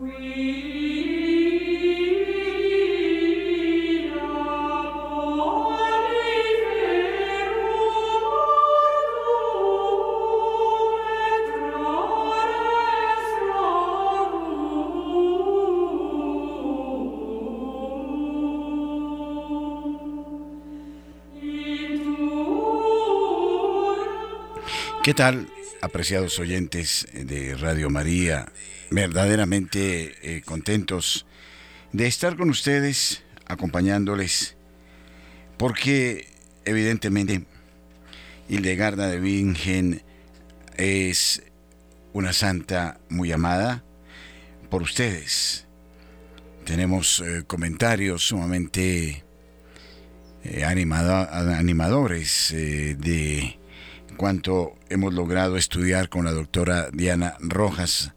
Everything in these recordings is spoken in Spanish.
¿Qué tal, apreciados oyentes de Radio María? Verdaderamente eh, contentos de estar con ustedes, acompañándoles, porque evidentemente Hildegarda de Bingen es una santa muy amada por ustedes. Tenemos eh, comentarios sumamente eh, animadores de cuanto hemos logrado estudiar con la doctora Diana Rojas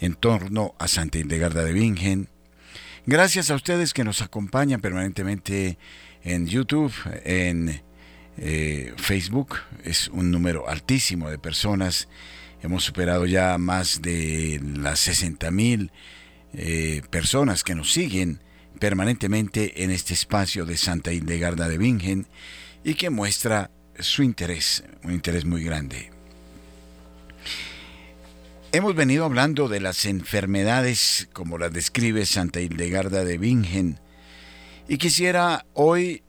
en torno a Santa Hildegarda de Bingen. Gracias a ustedes que nos acompañan permanentemente en YouTube, en eh, Facebook. Es un número altísimo de personas. Hemos superado ya más de las 60 mil eh, personas que nos siguen permanentemente en este espacio de Santa Hildegarda de Bingen y que muestra su interés, un interés muy grande. Hemos venido hablando de las enfermedades como las describe Santa Hildegarda de Bingen y quisiera hoy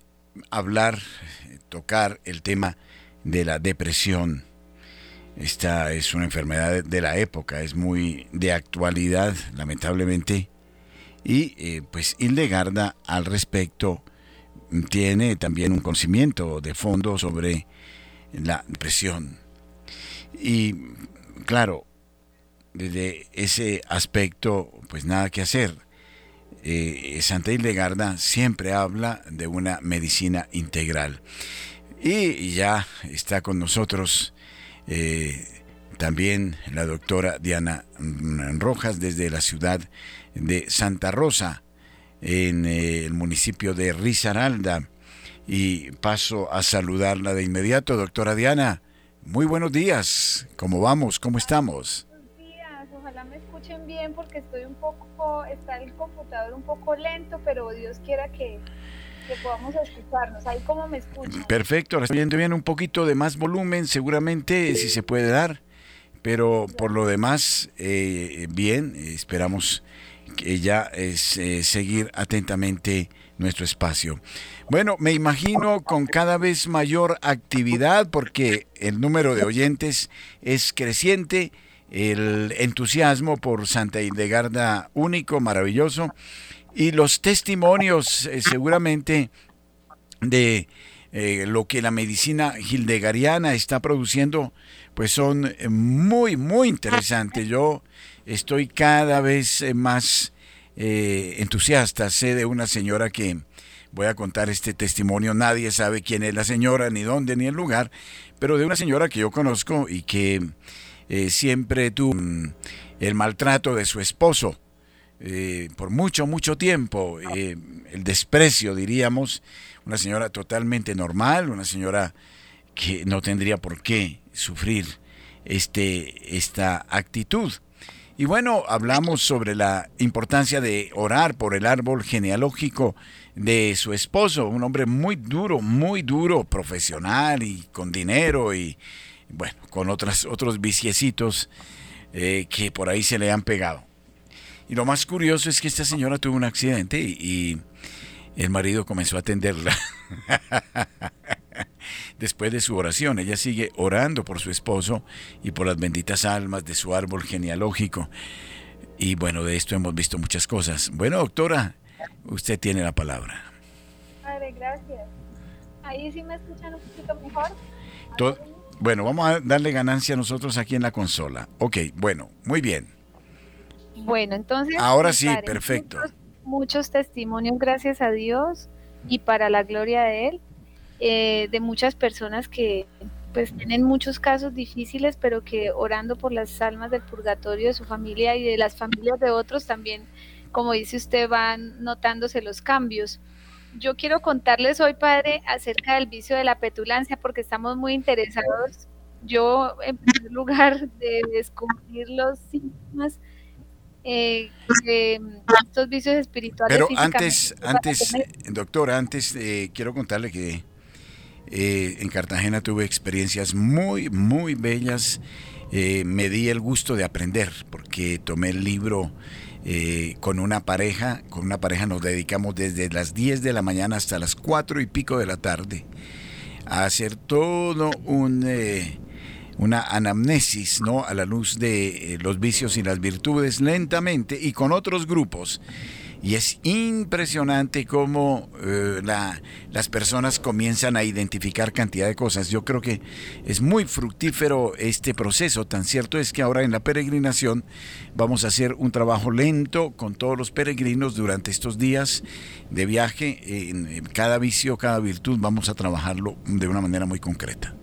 hablar, tocar el tema de la depresión. Esta es una enfermedad de la época, es muy de actualidad, lamentablemente, y eh, pues Hildegarda al respecto tiene también un conocimiento de fondo sobre la depresión. Y claro, desde ese aspecto, pues nada que hacer. Eh, Santa Hildegarda siempre habla de una medicina integral. Y ya está con nosotros eh, también la doctora Diana Rojas desde la ciudad de Santa Rosa en eh, el municipio de Risaralda. Y paso a saludarla de inmediato, doctora Diana. Muy buenos días. ¿Cómo vamos? ¿Cómo estamos? Bien porque estoy un poco, está el computador un poco lento, pero Dios quiera que, podamos escucharnos. Ahí como me escuchan. Perfecto. Ahora estoy viendo bien un poquito de más volumen, seguramente, si se puede dar. Pero por lo demás, eh, bien, esperamos que ya es eh, seguir atentamente nuestro espacio. Bueno, me imagino con cada vez mayor actividad porque el número de oyentes es creciente, el entusiasmo por Santa Hildegarda único, maravilloso, y los testimonios eh, seguramente de eh, lo que la medicina hildegariana está produciendo, pues son muy, muy interesantes. Yo estoy cada vez eh, más eh, entusiasta. Sé de una señora que voy a contar este testimonio. Nadie sabe quién es la señora, ni dónde, ni el lugar, pero de una señora que yo conozco y que eh, siempre tuvo mm, el maltrato de su esposo por mucho, mucho tiempo, el desprecio, diríamos. Una señora totalmente normal, una señora que no tendría por qué sufrir este, esta actitud. Y bueno, hablamos sobre la importancia de orar por el árbol genealógico de su esposo, un hombre muy duro, muy duro, profesional y con dinero y bueno, con otras, otros viciecitos eh, que por ahí se le han pegado. Y lo más curioso es que esta señora tuvo un accidente y el marido comenzó a atenderla. después de su oración. Ella sigue orando por su esposo y por las benditas almas de su árbol genealógico. Y bueno, de esto hemos visto muchas cosas. Bueno, doctora, usted tiene la palabra. Padre, gracias. Ahí sí me escuchan un poquito mejor. Bueno, vamos a darle ganancia a nosotros aquí en la consola. Ok, bueno, muy bien. Bueno, entonces... Ahora sí, perfecto. muchos testimonios, gracias a Dios y para la gloria de Él. Eh, de muchas personas que pues tienen muchos casos difíciles, pero que orando por las almas del purgatorio de su familia y de las familias de otros también, como dice usted, van notándose los cambios. Yo quiero contarles hoy, padre, acerca del vicio de la petulancia, porque estamos muy interesados. Yo, en primer lugar, de descubrir los síntomas eh, estos vicios espirituales. Pero antes, antes, doctora, antes eh, quiero contarle que eh, en Cartagena tuve experiencias muy, muy bellas. me di el gusto de aprender porque tomé el libro con una pareja. Con una pareja nos dedicamos desde las 10 de la mañana hasta las 4 y pico de la tarde a hacer todo un una anamnesis ¿no? a la luz de eh, los vicios y las virtudes lentamente y con otros grupos. Y es impresionante cómo eh, las personas comienzan a identificar cantidad de cosas. Yo creo que es muy fructífero este proceso. Tan cierto es que ahora en la peregrinación vamos a hacer un trabajo lento con todos los peregrinos durante estos días de viaje. en cada vicio, cada virtud, vamos a trabajarlo de una manera muy concreta.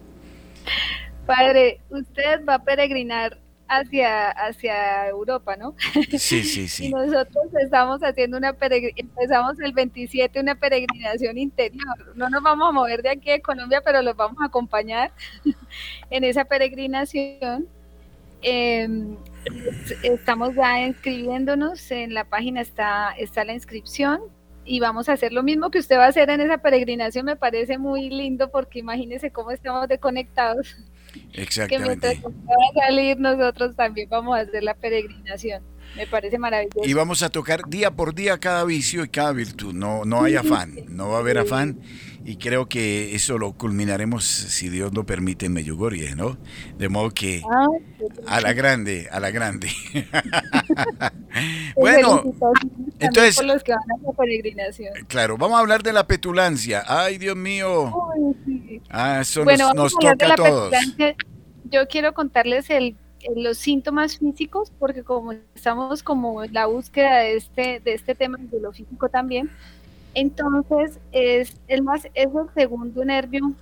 Padre, usted va a peregrinar hacia, hacia Europa, ¿no? Sí, sí, sí. y nosotros estamos haciendo una empezamos el 27 una peregrinación interior. No nos vamos a mover de aquí de Colombia, pero los vamos a acompañar en esa peregrinación. Em, estamos ya inscribiéndonos, en la página está, está la inscripción y vamos a hacer lo mismo que usted va a hacer en esa peregrinación. Me parece muy lindo porque imagínese cómo estamos desconectados. Exactamente. Que mientras va a salir, nosotros también vamos a hacer la peregrinación. Me parece maravilloso. Y vamos a tocar día por día cada vicio y cada virtud. No, no hay afán, no va a haber afán y creo que eso lo culminaremos, si Dios lo permite, en Meyugorie, ¿no? De modo que ah, a la grande, a la grande. bueno, entonces... los que van a peregrinación. Claro, vamos a hablar de la petulancia. Ay, Dios mío. Ah, eso nos, toca a, todos. Yo quiero contarles el los síntomas físicos, porque como estamos como en la búsqueda de este, de este tema de lo físico también, entonces, es el, más, es el segundo nervio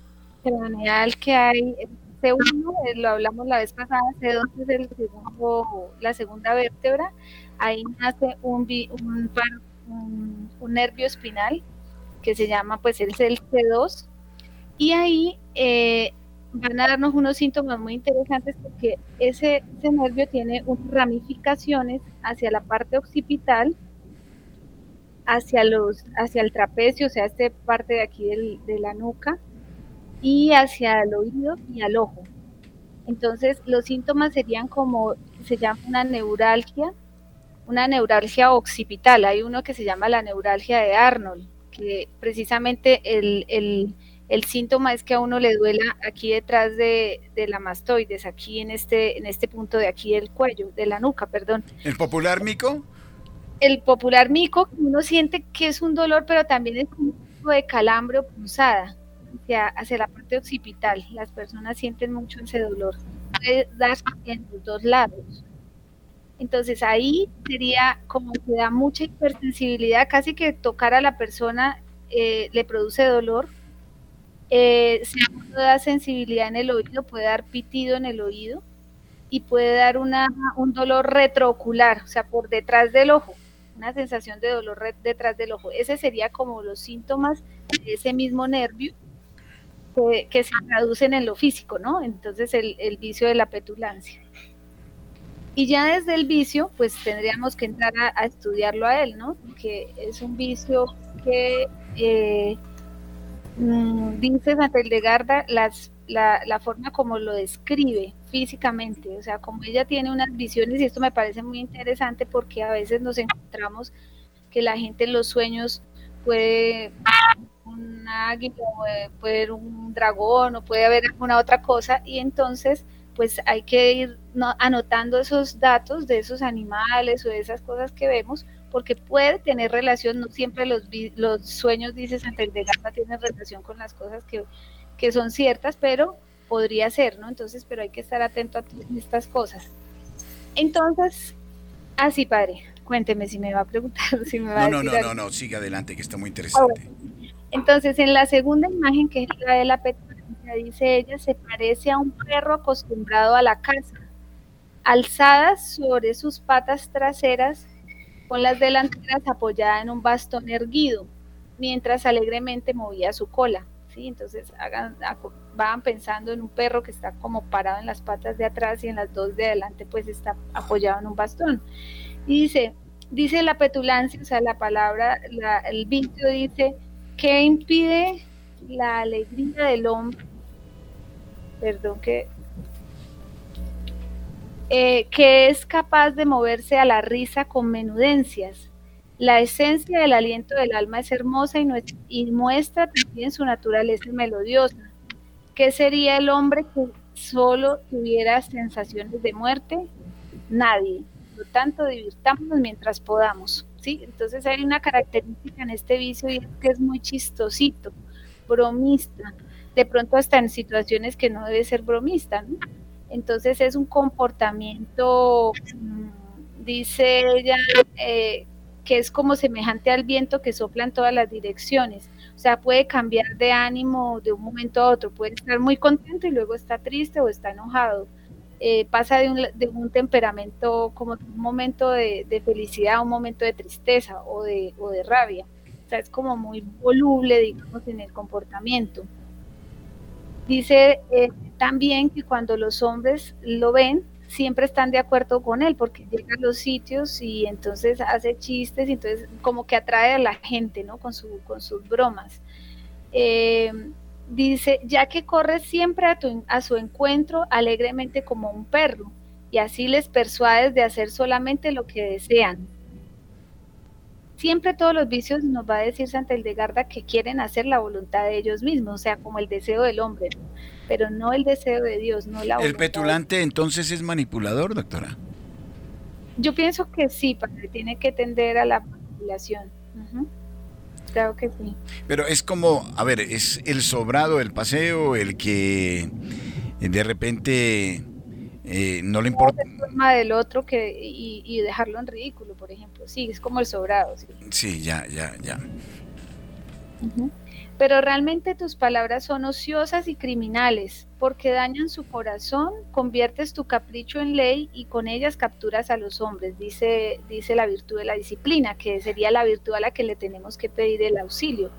craneal que hay. C1, eh, lo hablamos la vez pasada, C2 es el segundo, la segunda vértebra. Ahí nace un, un, un, nervio espinal que se llama, pues, el C2. Y ahí eh, van a darnos unos síntomas muy interesantes porque ese, ese nervio tiene ramificaciones hacia la parte occipital hacia, los, hacia el trapecio, o sea, esta parte de aquí de la nuca, y hacia el oído y al ojo. Entonces, los síntomas serían como, se llama una neuralgia, una neuralgia occipital. Hay uno que se llama la neuralgia de Arnold, que precisamente el, síntoma es que a uno le duela aquí detrás de, de, la mastoides, aquí en este, en este punto de aquí del cuello, de la nuca, perdón. ¿El popular mico? El popular mico, uno siente que es un dolor, pero también es un tipo de calambre o punzada hacia, hacia la parte occipital. Las personas sienten mucho ese dolor. Puede darse en los dos lados. Entonces ahí sería como que da mucha hipersensibilidad, casi que tocar a la persona eh, le produce dolor. Eh, si uno da sensibilidad en el oído, puede dar pitido en el oído y puede dar una, un dolor retroocular, o sea, por detrás del ojo una sensación de dolor detrás del ojo. Ese sería como los síntomas de ese mismo nervio que, se traducen en lo físico, ¿no? Entonces el, vicio de la petulancia. Y ya desde el vicio, pues tendríamos que entrar a, estudiarlo a él, ¿no? Que es un vicio que eh, mm, dice Santa Hildegarda las la, forma como lo describe físicamente, o sea, como ella tiene unas visiones y esto me parece muy interesante porque a veces nos encontramos que la gente en los sueños puede un águila, puede ver un dragón o puede haber alguna otra cosa y entonces pues hay que ir anotando esos datos de esos animales o de esas cosas que vemos porque puede tener relación, no siempre los, los sueños, dice Santa Hildegarda, tienen relación con las cosas que, que son ciertas, pero podría ser, ¿no? Entonces, pero hay que estar atento a estas cosas. Entonces, así, padre, cuénteme si me va a preguntar, si me va no, a No, no, no, no, siga adelante, que está muy interesante. Entonces, en la segunda imagen, que es la de la petulancia, dice ella, se parece a un perro acostumbrado a la caza, alzadas sobre sus patas traseras, con las delanteras apoyadas en un bastón erguido, mientras alegremente movía su cola. Entonces van pensando en un perro que está como parado en las patas de atrás y en las dos de adelante pues está apoyado en un bastón. Y dice, dice la petulancia, o sea, la palabra, el vicio dice, ¿qué impide la alegría del hombre? Perdón que... Eh, que es capaz de moverse a la risa con menudencias. La esencia del aliento del alma es hermosa y, muestra también su naturaleza melodiosa. ¿Qué sería el hombre que solo tuviera sensaciones de muerte? Nadie lo tanto, divirtámonos mientras podamos. ¿sí? Entonces hay una característica en este vicio y es que es muy chistosito, bromista, de pronto hasta en situaciones que no debe ser bromista. ¿no? Entonces es un comportamiento, mm, dice ella, eh, que es como semejante al viento que sopla en todas las direcciones. O sea, puede cambiar de ánimo de un momento a otro, puede estar muy contento y luego está triste o está enojado eh, pasa de un, de un, temperamento como un momento de, felicidad a un momento de tristeza o de, o de rabia. O sea, es como muy voluble, digamos, en el comportamiento. Dice eh, también que cuando los hombres lo ven, siempre están de acuerdo con él, porque llega a los sitios y entonces hace chistes, y entonces como que atrae a la gente, ¿no? Con, su, con sus bromas. Eh, dice, ya que corre siempre a, a su encuentro alegremente como un perro, y así les persuades de hacer solamente lo que desean. Siempre todos los vicios nos va a decir Santa Hildegarda que quieren hacer la voluntad de ellos mismos, o sea, como el deseo del hombre, pero no el deseo de Dios, no la ¿El petulante entonces es manipulador, doctora? Yo pienso que sí, padre, tiene que tender a la manipulación. Claro que sí. Pero es como, a ver, es el sobrado el paseo, el que de repente eh, no le importa. forma del otro que, y, dejarlo en ridículo, por ejemplo. Sí, es como el sobrado. Sí, ya, ya, ya pero realmente tus palabras son ociosas y criminales, porque dañan su corazón, conviertes tu capricho en ley y con ellas capturas a los hombres, dice, dice la virtud de la disciplina, que sería la virtud a la que le tenemos que pedir el auxilio.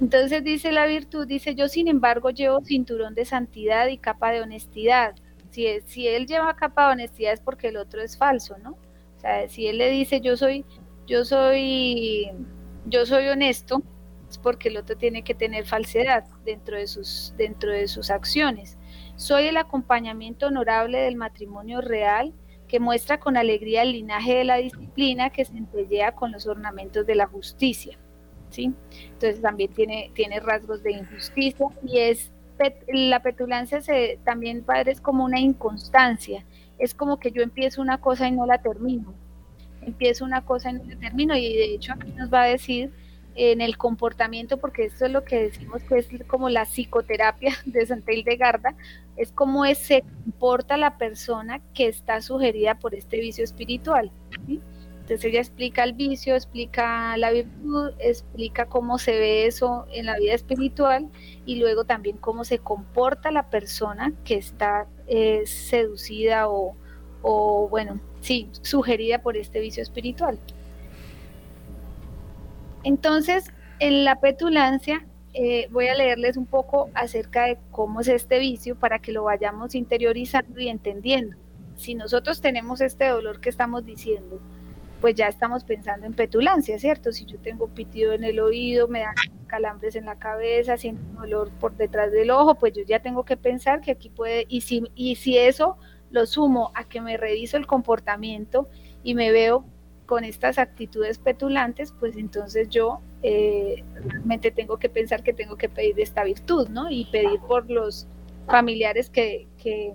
Entonces dice la virtud, dice yo sin embargo llevo cinturón de santidad y capa de honestidad. Si, él lleva capa de honestidad es porque el otro es falso, ¿no? O sea, si él le dice yo soy, yo soy, yo soy honesto, porque el otro tiene que tener falsedad dentro de sus, dentro de sus acciones. Soy el acompañamiento honorable del matrimonio real que muestra con alegría el linaje de la disciplina que se entellea con los ornamentos de la justicia. ¿sí? Entonces también tiene, tiene rasgos de injusticia y es la petulancia se, también, padre, es como una inconstancia. Es como que yo empiezo una cosa y no la termino. Empiezo una cosa y no la termino y de hecho aquí nos va a decir en el comportamiento, porque esto es lo que decimos que es como la psicoterapia de Santa Hildegarda, es cómo se comporta la persona que está sugerida por este vicio espiritual. Entonces ella explica el vicio, explica la virtud, explica cómo se ve eso en la vida espiritual y luego también cómo se comporta la persona que está eh, seducida o, o, bueno, sí, sugerida por este vicio espiritual. Entonces, en la petulancia, eh, voy a leerles un poco acerca de cómo es este vicio para que lo vayamos interiorizando y entendiendo. Si nosotros tenemos este dolor que estamos diciendo, pues ya estamos pensando en petulancia, ¿cierto? Si yo tengo pitido en el oído, me dan calambres en la cabeza, siento dolor por detrás del ojo, pues yo ya tengo que pensar que aquí puede, y si, y si eso lo sumo a que me reviso el comportamiento y me veo con estas actitudes petulantes, pues entonces yo eh, realmente tengo que pensar que tengo que pedir esta virtud, ¿no? Y pedir por los familiares que, que,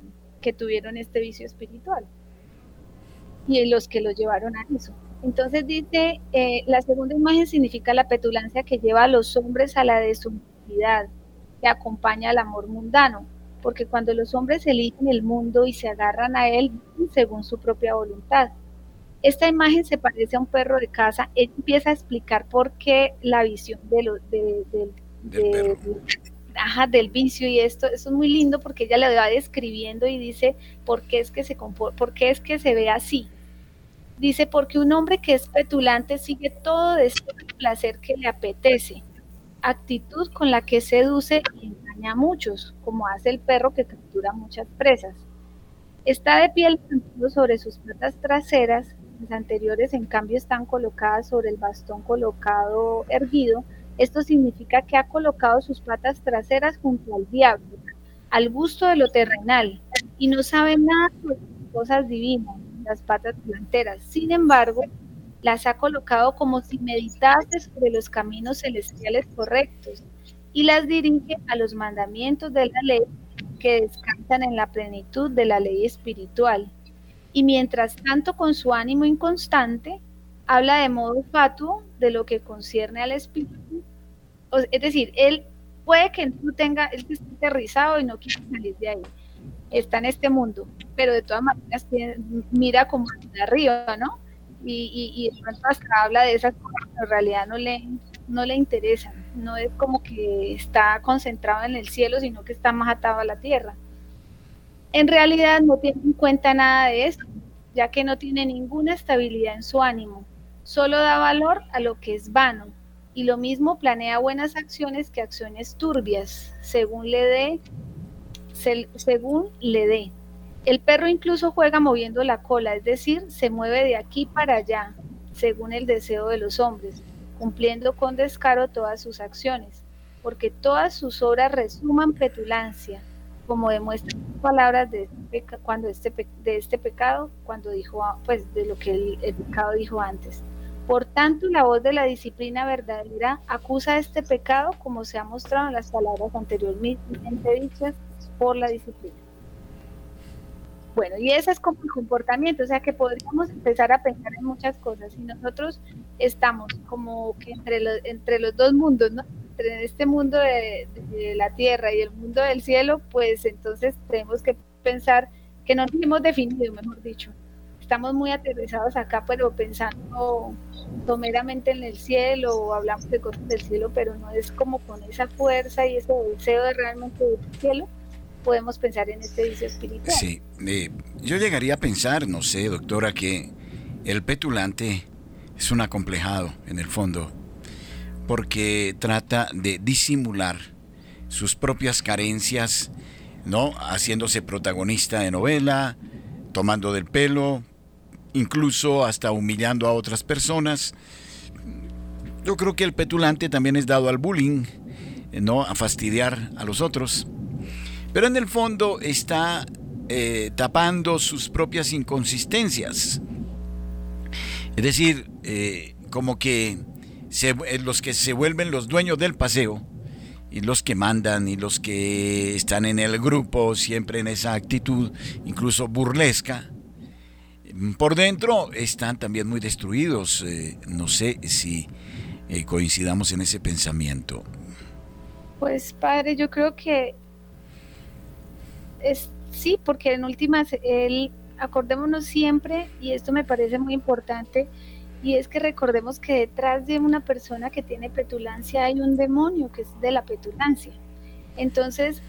tuvieron este vicio espiritual y los que lo llevaron a eso. Entonces dice, eh, la segunda imagen significa la petulancia que lleva a los hombres a la deshumildad, que acompaña al amor mundano, porque cuando los hombres eligen el mundo y se agarran a él según su propia voluntad, esta imagen se parece a un perro de casa. Él empieza a explicar por qué la visión de lo, de, del vicio y esto, eso es muy lindo porque ella le va describiendo y dice por qué es que se por qué es que se ve así. Dice, porque un hombre que es petulante sigue todo de este placer que le apetece, actitud con la que seduce y engaña a muchos, como hace el perro que captura muchas presas. Está de pie sobre sus patas traseras anteriores en cambio están colocadas sobre el bastón colocado erguido, esto significa que ha colocado sus patas traseras junto al diablo, al gusto de lo terrenal, y no sabe nada sobre cosas divinas, las patas delanteras. Sin embargo, las ha colocado como si meditase sobre los caminos celestiales correctos y las dirige a los mandamientos de la ley que descansan en la plenitud de la ley espiritual. Y mientras tanto, con su ánimo inconstante, habla de modo fatuo de lo que concierne al espíritu. Es decir, él puede que no tenga, él esté aterrizado y no quiere salir de ahí. Está en este mundo, pero de todas maneras mira como de arriba, ¿no? y, y, y hasta habla de esas cosas que en realidad no le, no le interesan. No es como que está concentrado en el cielo, sino que está más atado a la tierra. En realidad no tiene en cuenta nada de eso, ya que no tiene ninguna estabilidad en su ánimo. Solo da valor a lo que es vano. Y lo mismo planea buenas acciones que acciones turbias, según le dé, según le dé. El perro incluso juega moviendo la cola, es decir, se mueve de aquí para allá, según el deseo de los hombres, cumpliendo con descaro todas sus acciones, porque todas sus obras resuman petulancia, como demuestran las palabras de este, cuando este, de este pecado, cuando dijo, pues de lo que el, el pecado dijo antes. Por tanto, la voz de la disciplina verdadera acusa este pecado como se ha mostrado en las palabras anteriormente dichas por la disciplina. Bueno, y ese es como el comportamiento, o sea que podríamos empezar a pensar en muchas cosas. Si nosotros estamos como que entre los, entre los dos mundos, ¿no? Entre este mundo de, la tierra y el mundo del cielo, pues entonces tenemos que pensar que no nos hemos definido, mejor dicho. Estamos muy aterrizados acá, pero pensando someramente en el cielo o hablamos de cosas del cielo, pero no es como con esa fuerza y ese deseo de realmente del cielo podemos pensar en este vicio espiritual. Sí, eh, yo llegaría a pensar, no sé, doctora, que el petulante es un acomplejado en el fondo, porque trata de disimular sus propias carencias, ¿no? Haciéndose protagonista de novela, tomando del pelo, incluso hasta humillando a otras personas. Yo creo que el petulante también es dado al bullying, ¿no? A fastidiar a los otros. Pero en el fondo está eh, tapando sus propias inconsistencias. Es decir, eh, como que eh, los que se vuelven los dueños del paseo y los que mandan y los que están en el grupo siempre en esa actitud, incluso burlesca, por dentro están también muy destruidos. no sé si coincidamos en ese pensamiento. Pues padre, yo creo que es, sí, porque en últimas, él, acordémonos siempre, y esto me parece muy importante, y es que recordemos que detrás de una persona que tiene petulancia hay un demonio que es de la petulancia. Entonces,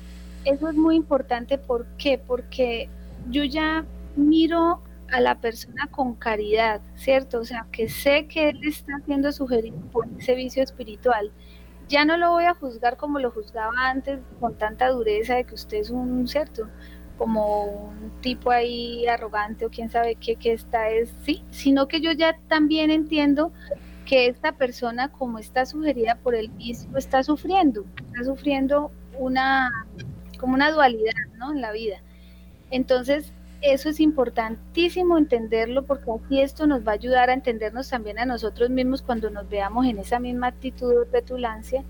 eso es muy importante, ¿por qué? Porque yo ya miro a la persona con caridad, ¿cierto? O sea, que sé que él está siendo sugerido por ese vicio espiritual ya no lo voy a juzgar como lo juzgaba antes, con tanta dureza de que usted es un cierto, como un tipo ahí arrogante o quién sabe qué, que está es, sí, sino que yo ya también entiendo que esta persona, como está sugerida por el mismo, está sufriendo, está sufriendo una, como una dualidad, ¿no? En la vida. Entonces, eso es importantísimo entenderlo porque así esto nos va a ayudar a entendernos también a nosotros mismos cuando nos veamos en esa misma actitud de petulancia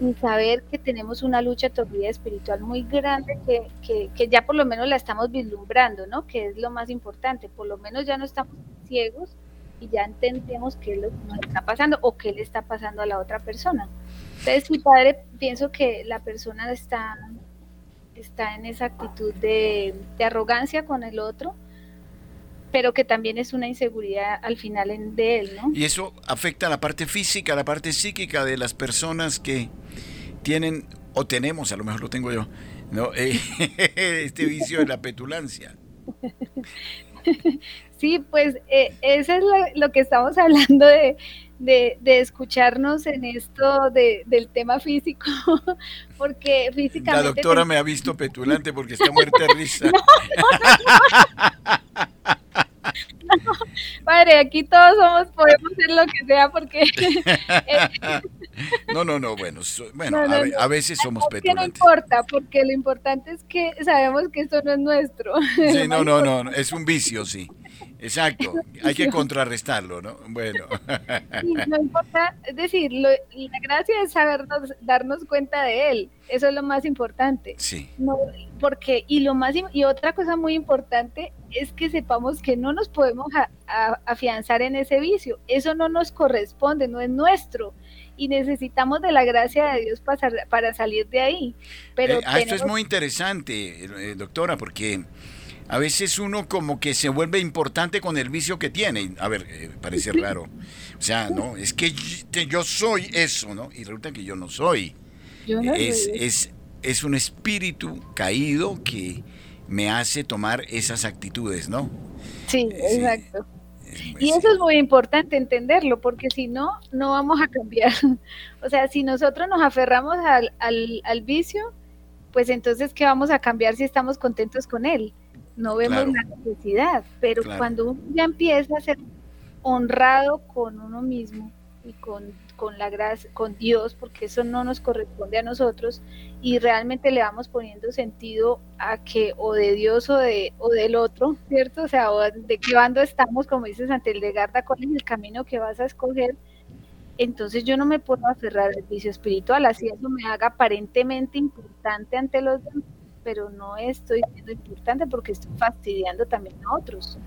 y saber que tenemos una lucha todavía espiritual muy grande que, que, ya por lo menos la estamos vislumbrando, ¿no? Que es lo más importante, por lo menos ya no estamos ciegos y ya entendemos qué es lo que nos está pasando o qué le está pasando a la otra persona. Entonces, mi padre, pienso que la persona está está en esa actitud de, arrogancia con el otro, pero que también es una inseguridad al final en, de él, ¿no? Y eso afecta a la parte física, a la parte psíquica de las personas que tienen, o tenemos, a lo mejor lo tengo yo, ¿no? Eh, este vicio de la petulancia. Sí, pues eh, eso es lo, que estamos hablando de, de, escucharnos en esto de, del tema físico, porque físicamente... La doctora me ha visto petulante porque está muerta de risa. Padre, aquí todos somos, podemos hacer lo que sea porque... no, no, no, bueno, bueno a, veces somos petulantes. no importa, porque lo importante es que sabemos que esto no es nuestro. Sí, no, no, no, es un vicio, sí. Exacto, hay que contrarrestarlo, ¿no? Bueno. no importa, es decir, la gracia es sabernos, darnos cuenta de él, eso es lo más importante. Sí. No, porque, y lo más, y otra cosa muy importante es que sepamos que no nos podemos afianzar en ese vicio, eso no nos corresponde, no es nuestro, y necesitamos de la gracia de Dios para, para salir de ahí. Pero eh, ah, Esto es muy interesante, eh, doctora, porque a veces uno como que se vuelve importante con el vicio que tiene. A ver, eh, parece raro. O sea, no, es que yo soy eso, ¿no? Y resulta que yo no soy. es, es, es un espíritu caído que me hace tomar esas actitudes, ¿no? Sí, eh, exacto. Y eso es muy importante entenderlo, porque si no, no vamos a cambiar. O sea, si nosotros nos aferramos al, al, al vicio, pues entonces, ¿qué vamos a cambiar si estamos contentos con él? No vemos la necesidad, pero cuando uno ya empieza a ser honrado con uno mismo y con, con la gracia, con Dios, porque eso no nos corresponde a nosotros, y realmente le vamos poniendo sentido a que o de Dios o de o del otro, ¿cierto? O sea, de qué bando estamos, como dices ante el de Garda, con el camino que vas a escoger, entonces yo no me puedo aferrar al vicio espiritual, así eso me haga aparentemente importante ante los demás pero no estoy siendo importante porque estoy fastidiando también a otros.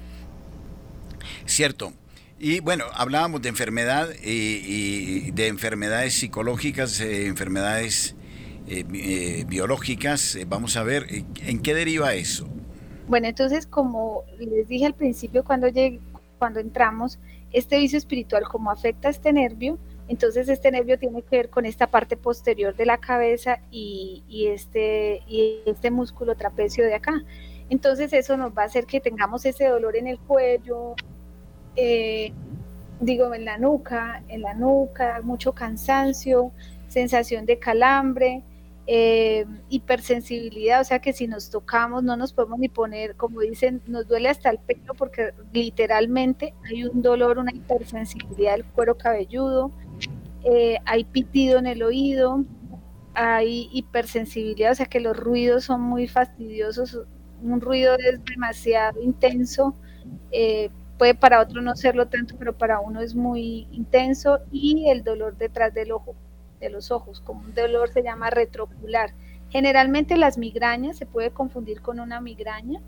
Cierto. Y bueno, hablábamos de enfermedad y, de enfermedades psicológicas, eh, enfermedades eh, eh, biológicas. vamos a ver, ¿en qué deriva eso? Bueno, entonces, como les dije al principio cuando, llegué, cuando entramos, este vicio espiritual, como afecta a este nervio, entonces este nervio tiene que ver con esta parte posterior de la cabeza y, este, y este músculo trapecio de acá. Entonces eso nos va a hacer que tengamos ese dolor en el cuello, eh, digo en la nuca, en la nuca, mucho cansancio, sensación de calambre, eh, hipersensibilidad, o sea que si nos tocamos no nos podemos ni poner, como dicen, nos duele hasta el pelo porque literalmente hay un dolor, una hipersensibilidad del cuero cabelludo, eh, hay pitido en el oído, hay hipersensibilidad, o sea que los ruidos son muy fastidiosos, un ruido es demasiado intenso, eh, puede para otro no serlo tanto, pero para uno es muy intenso y el dolor detrás del ojo, de los ojos, como un dolor se llama retrocular. Generalmente las migrañas se puede confundir con una migraña,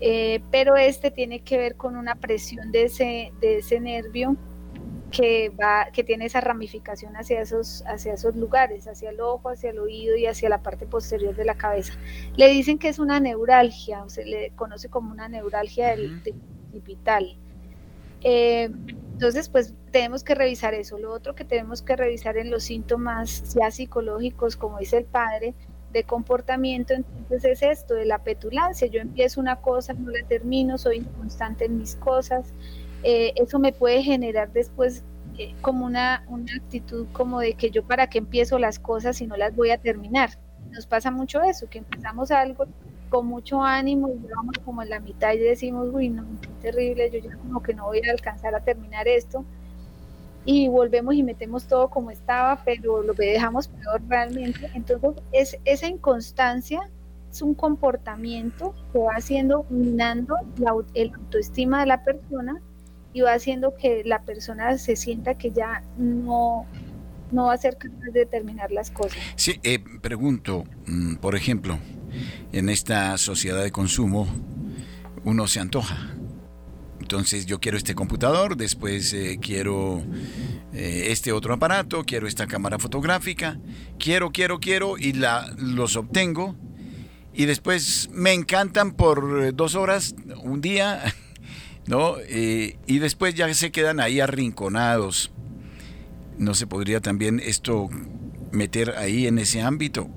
eh, pero este tiene que ver con una presión de ese, de ese nervio que va, que tiene esa ramificación hacia esos, hacia esos lugares, hacia el ojo, hacia el oído y hacia la parte posterior de la cabeza. Le dicen que es una neuralgia, o se le conoce como una neuralgia del, occipital. Eh, entonces, pues tenemos que revisar eso. Lo otro que tenemos que revisar en los síntomas ya psicológicos, como dice el padre, de comportamiento, entonces es esto, de la petulancia. Yo empiezo una cosa, no la termino, soy inconstante en mis cosas, eh, eso me puede generar después eh, como una, una actitud como de que yo para qué empiezo las cosas y no las voy a terminar. Nos pasa mucho eso, que empezamos algo con mucho ánimo y vamos como en la mitad y decimos, uy, no, qué terrible, yo ya como que no voy a alcanzar a terminar esto. Y volvemos y metemos todo como estaba, pero lo dejamos peor realmente. Entonces, es, esa inconstancia es un comportamiento que va haciendo, minando la, el autoestima de la persona y va haciendo que la persona se sienta que ya no, no va a ser capaz de terminar las cosas. Sí, eh, pregunto, mm, por ejemplo, en esta sociedad de consumo, uno se antoja. Entonces yo quiero este computador, después eh, quiero eh, este otro aparato, quiero esta cámara fotográfica, quiero, quiero, quiero y la, los obtengo y después me encantan por dos horas, un día ¿no? Eh, y después ya se quedan ahí arrinconados. ¿No se podría también esto meter ahí en ese ámbito?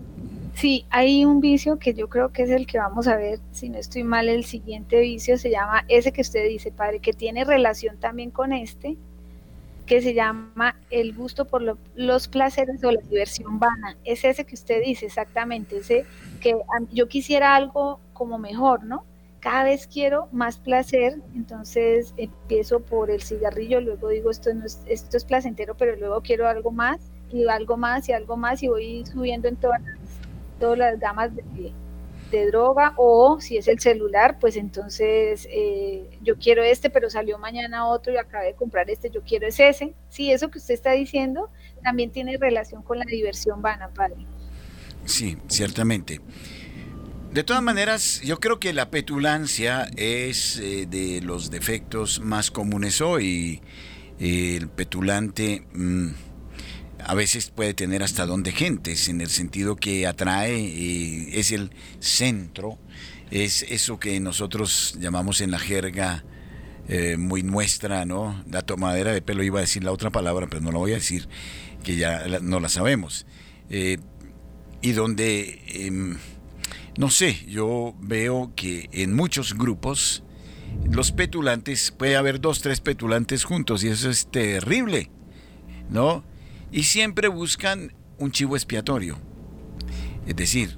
Sí, hay un vicio que yo creo que es el que vamos a ver, si no estoy mal, el siguiente vicio se llama ese que usted dice, padre, que tiene relación también con este, que se llama el gusto por los placeres o la diversión vana. Es ese que usted dice exactamente, ese que yo quisiera algo como mejor, ¿no? Cada vez quiero más placer, entonces empiezo por el cigarrillo, luego digo esto, no es, esto es placentero, pero luego quiero algo más y algo más y algo más y voy subiendo en todas las, todas las gamas de, droga o si es el celular, pues entonces eh, yo quiero este, pero salió mañana otro y acabé de comprar este, yo quiero es ese. Sí, eso que usted está diciendo también tiene relación con la diversión vana, padre. Sí, ciertamente. De todas maneras, yo creo que la petulancia es eh, de los defectos más comunes hoy. el petulante mm, a veces puede tener hasta don de gentes, en el sentido que atrae, eh, es el centro, es eso que nosotros llamamos en la jerga eh, muy nuestra, ¿no? La tomadera de pelo, iba a decir la otra palabra, pero no la voy a decir, que ya no la sabemos. y donde em, no sé, yo veo que en muchos grupos los petulantes, puede haber dos, tres petulantes juntos y eso es terrible, ¿no? Y siempre buscan un chivo expiatorio. Es decir,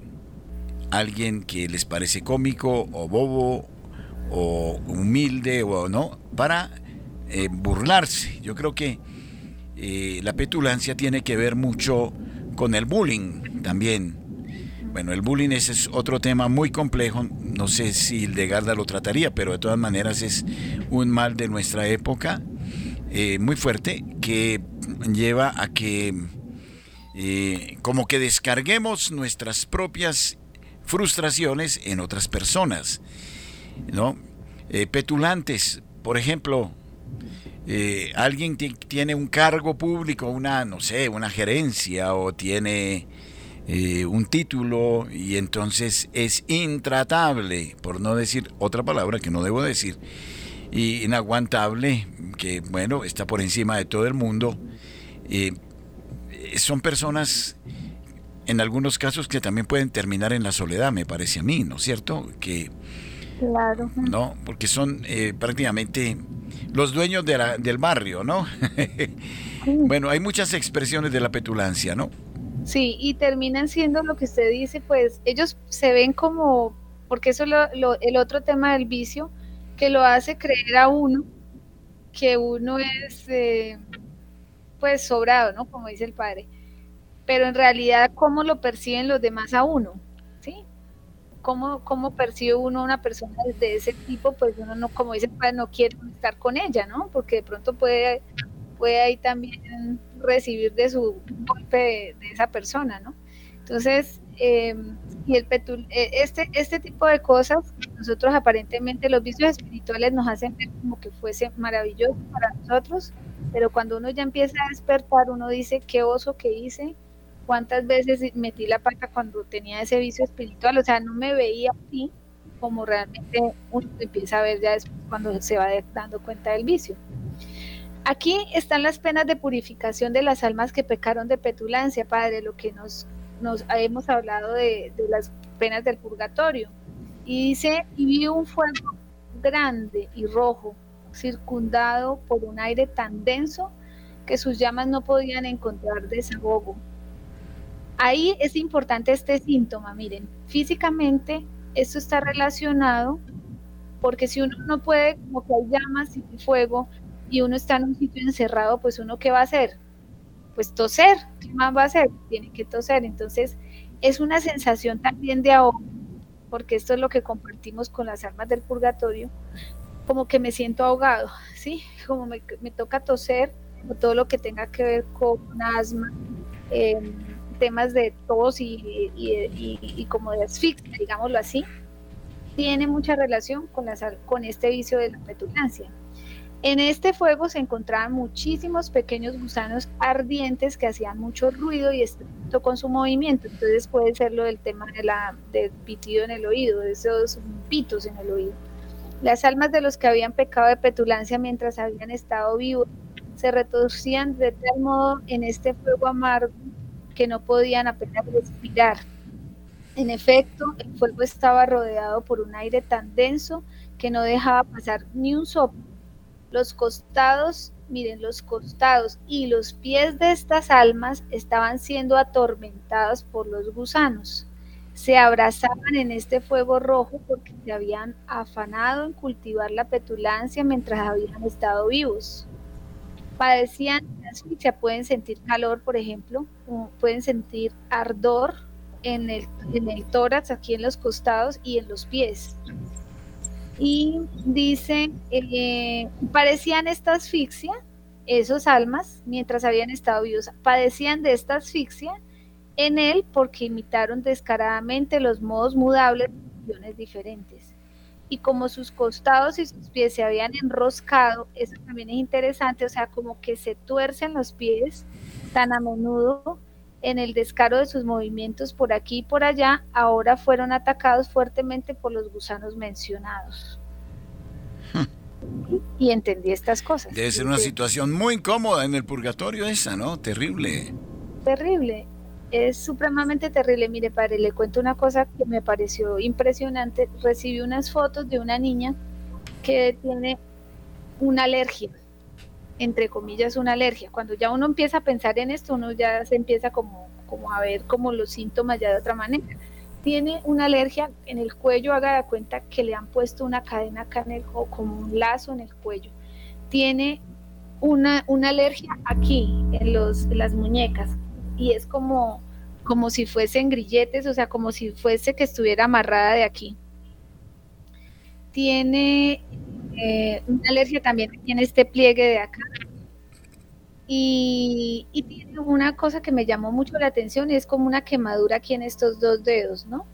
alguien que les parece cómico o bobo o humilde o no, para eh, burlarse. Yo creo que eh, la petulancia tiene que ver mucho con el bullying también. Bueno, el bullying ese es otro tema muy complejo. No sé si de Garda lo trataría, pero de todas maneras es un mal de nuestra época eh, muy fuerte que lleva a que eh, como que descarguemos nuestras propias frustraciones en otras personas, ¿no? Eh, petulantes, por ejemplo, alguien tiene un cargo público, una, no sé, una gerencia o tiene eh, un título y entonces es intratable, por no decir otra palabra que no debo decir, y inaguantable, que bueno, está por encima de todo el mundo. Eh, son personas, en algunos casos, que también pueden terminar en la soledad, me parece a mí, ¿no es cierto? Que, Claro. ¿No? Porque son eh, prácticamente los dueños de la, del barrio, ¿no? bueno, hay muchas expresiones de la petulancia, ¿no? Sí, y terminan siendo lo que usted dice, pues ellos se ven como, porque eso es lo, el otro tema del vicio, que lo hace creer a uno que uno es eh, pues sobrado, ¿no? Como dice el padre. Pero en realidad, ¿cómo lo perciben los demás a uno? ¿Sí? ¿Cómo, cómo percibe uno a una persona de ese tipo? Pues uno no, como dice el padre, no quiere estar con ella, ¿no? Porque de pronto puede, puede ahí también recibir de su golpe de, esa persona, ¿no? Entonces, em, y el petul e, este, este tipo de cosas, nosotros aparentemente los vicios espirituales nos hacen ver como que fuese maravilloso para nosotros, pero cuando uno ya empieza a despertar, uno dice, qué oso que hice, cuántas veces metí la pata cuando tenía ese vicio espiritual, o sea, no me veía así como realmente uno empieza a ver ya después cuando se va dando cuenta del vicio. Aquí están las penas de purificación de las almas que pecaron de petulancia, Padre, lo que nos, nos hemos hablado de, las penas del purgatorio. Y dice, y vi un fuego grande y rojo, circundado por un aire tan denso que sus llamas no podían encontrar desahogo. Ahí es importante este síntoma, miren, físicamente esto está relacionado porque si uno no puede, como que hay llamas y fuego, y uno está en un sitio encerrado, pues uno qué va a hacer? Pues toser, ¿qué más va a hacer? Tiene que toser. Entonces, es una sensación también de ahogo, porque esto es lo que compartimos con las almas del purgatorio, como que me siento ahogado, ¿sí? Como me, toca toser, o todo lo que tenga que ver con asma, em, temas de tos y, y, como de asfixia, digámoslo así, tiene mucha relación con, la, con este vicio de la petulancia. En este fuego se encontraban muchísimos pequeños gusanos ardientes que hacían mucho ruido y esto con su movimiento. Entonces puede ser lo del tema de la, del pitido en el oído, de esos pitos en el oído. Las almas de los que habían pecado de petulancia mientras habían estado vivos se retorcían de tal modo en este fuego amargo que no podían apenas respirar. En efecto, el fuego estaba rodeado por un aire tan denso que no dejaba pasar ni un soplo los costados, miren, los costados y los pies de estas almas estaban siendo atormentados por los gusanos. se abrazaban en este fuego rojo porque se habían afanado en cultivar la petulancia mientras habían estado vivos. Padecían asfixia, pueden sentir calor, por ejemplo, pueden sentir ardor en el, en el tórax, aquí en los costados y en los pies. Y dice, eh, parecían esta asfixia, esos almas, mientras habían estado vivos, padecían de esta asfixia en él porque imitaron descaradamente los modos mudables de diferentes. Y como sus costados y sus pies se habían enroscado, eso también es interesante, o sea, como que se tuercen los pies tan a menudo en el descaro de sus movimientos por aquí y por allá, ahora fueron atacados fuertemente por los gusanos mencionados. Hmm. Y entendí estas cosas. Debe ser una situación muy incómoda en el purgatorio esa, ¿no? Terrible. Terrible es supremamente terrible. Mire, padre, le cuento una cosa que me pareció impresionante. Recibí unas fotos de una niña que tiene una alergia, entre comillas, una alergia. Cuando ya uno empieza a pensar en esto, uno ya se empieza como, como a ver como los síntomas ya de otra manera. Tiene una alergia en el cuello, haga de cuenta que le han puesto una cadena acá en el, o como un lazo en el cuello. Tiene una, una alergia aquí, en, los, en las muñecas y es como, como si fuesen grilletes, o sea, como si fuese que estuviera amarrada de aquí. Tiene eh, una alergia también tiene este pliegue de acá. Y, y, tiene una cosa que me llamó mucho la atención es como una quemadura aquí en estos dos dedos, ¿no?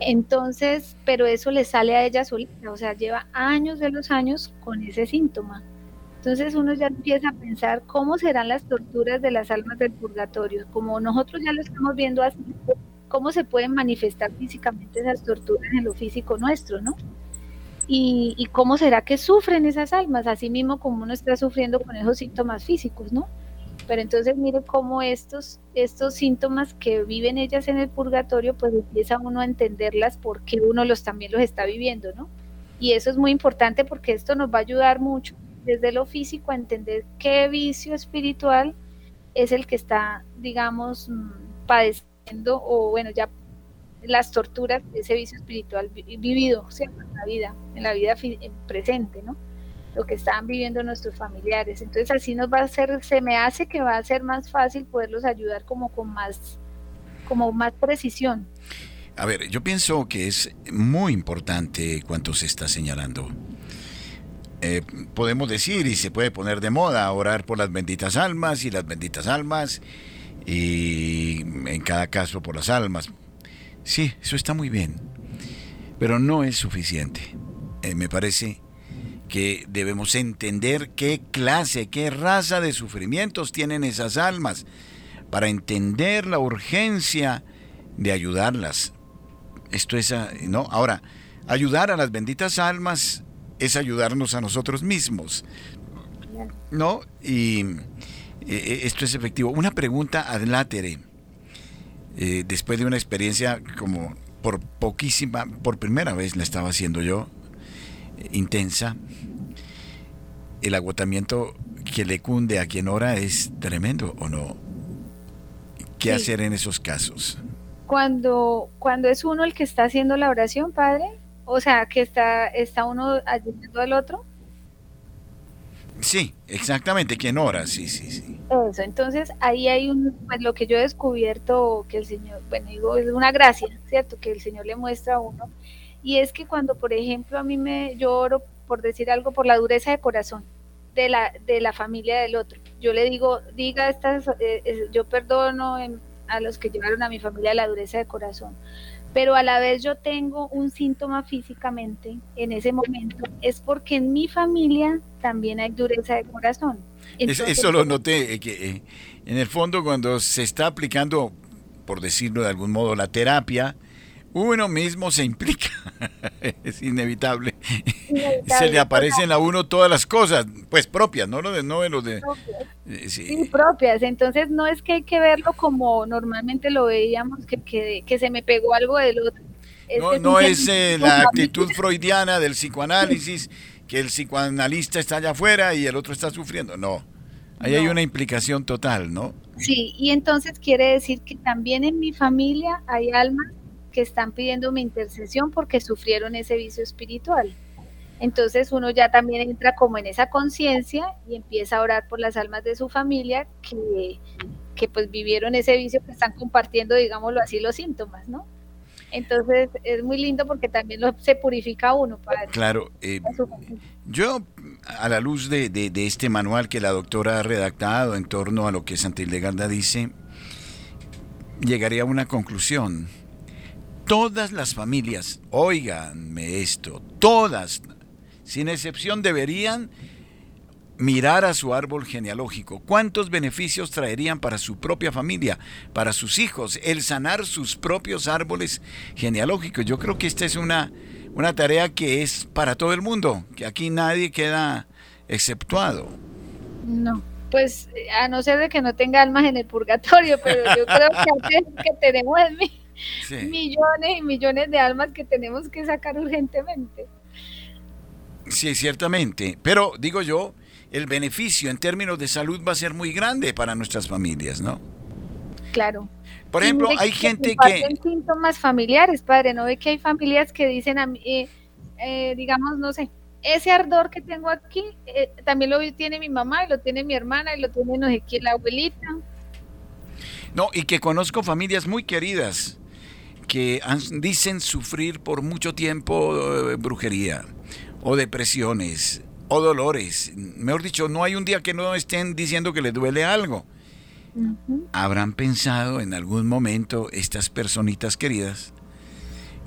Entonces, pero eso le sale a ella solita, o sea, lleva años de los años con ese síntoma. Entonces uno ya empieza a pensar cómo serán las torturas de las almas del purgatorio. Como nosotros ya lo estamos viendo así, cómo se pueden manifestar físicamente esas torturas en lo físico nuestro, ¿no? Y, cómo será que sufren esas almas, así mismo como uno está sufriendo con esos síntomas físicos, ¿no? Pero entonces mire cómo estos, estos síntomas que viven ellas en el purgatorio, pues empieza uno a entenderlas porque uno los también los está viviendo, ¿no? Y eso es muy importante porque esto nos va a ayudar mucho desde lo físico a entender qué vicio espiritual es el que está, digamos, mm, padeciendo o bueno, ya las torturas de ese vicio espiritual vivido ¿cierto? en la vida, en la vida presente, ¿no? Lo que estaban viviendo nuestros familiares. Entonces así nos va a hacer, se me hace que va a ser más fácil poderlos ayudar como con más, como más precisión. A ver, yo pienso que es muy importante cuanto se está señalando. Eh, podemos decir y se puede poner de moda orar por las benditas almas y las benditas almas y en cada caso por las almas. Sí, eso está muy bien, pero no es suficiente. Eh, me parece que debemos entender qué clase, qué raza de sufrimientos tienen esas almas para entender la urgencia de ayudarlas. Esto es, ah, ¿no? Ahora, ayudar a las benditas almas es ayudarnos a nosotros mismos. ¿No? Y eh, eh, esto es efectivo. Una pregunta ad latere. Eh, después de una experiencia como por poquísima, por primera vez la estaba haciendo yo, intensa, el agotamiento que le cunde a quien ora es tremendo, ¿o no? ¿Qué hacer en esos casos? Cuando, cuando es uno el que está haciendo la oración, Padre, o sea, que está, está uno ayudando al otro. Sí, exactamente, quien ora, sí, sí, sí. Eso, entonces ahí hay un, pues lo que yo he descubierto que el Señor, bueno, digo, es una gracia, ¿cierto? Que el Señor le muestra a uno. Y es que cuando, por ejemplo, a mí me, yo oro, por decir algo, por la dureza de corazón de la, de la familia del otro. Yo le digo, diga estas, eh, eh, yo perdono a los que llevaron a mi familia la dureza de corazón pero a la vez yo tengo un síntoma físicamente en ese momento, es porque en mi familia también hay dureza de corazón. eso lo noté, eh, que eh, en el fondo cuando se está aplicando, por decirlo de algún modo, la terapia, uno mismo se implica, es inevitable. Se le aparecen a uno todas las cosas, pues propias, no lo de, no lo de eh, sí. propias. Entonces no es que hay que verlo como normalmente lo veíamos, que, que, se me pegó algo del otro. no, no es eh, la actitud freudiana del psicoanálisis, que el psicoanalista está allá afuera y el otro está sufriendo. No, Ahí hay una implicación total, ¿no? Sí, y entonces quiere decir que también en mi familia hay almas que están pidiendo mi intercesión porque sufrieron ese vicio espiritual. Entonces uno ya también entra como en esa conciencia y empieza a orar por las almas de su familia que, que pues vivieron ese vicio que están compartiendo, digámoslo así, los síntomas, ¿no? Entonces es muy lindo porque también lo, se purifica uno. Para claro, eh, yo a la luz de, de, este manual que la doctora ha redactado en torno a lo que Santa Hildegarda dice, llegaría a una conclusión. Todas las familias, oiganme esto, todas, sin excepción, deberían mirar a su árbol genealógico, cuántos beneficios traerían para su propia familia, para sus hijos, el sanar sus propios árboles genealógicos. Yo creo que esta es una, una tarea que es para todo el mundo, que aquí nadie queda exceptuado. No, pues a no ser de que no tenga almas en el purgatorio, pero yo creo que, que tenemos millones y millones de almas que tenemos que sacar urgentemente. Sí, ciertamente, pero digo yo, el beneficio en términos de salud va a ser muy grande para nuestras familias, ¿no? Claro. Por ejemplo, hay gente que... síntomas familiares, padre, ¿no ve que hay familias que dicen a mí, eh, eh, digamos, no sé, ese ardor que tengo aquí, eh, también lo tiene mi mamá y lo tiene mi hermana y lo tiene no sé quién, la abuelita. No, y que conozco familias muy queridas que dicen sufrir por mucho tiempo brujería o depresiones o dolores. Mejor dicho, no hay un día que no estén diciendo que les duele algo. ¿Habrán pensado en algún momento estas personitas queridas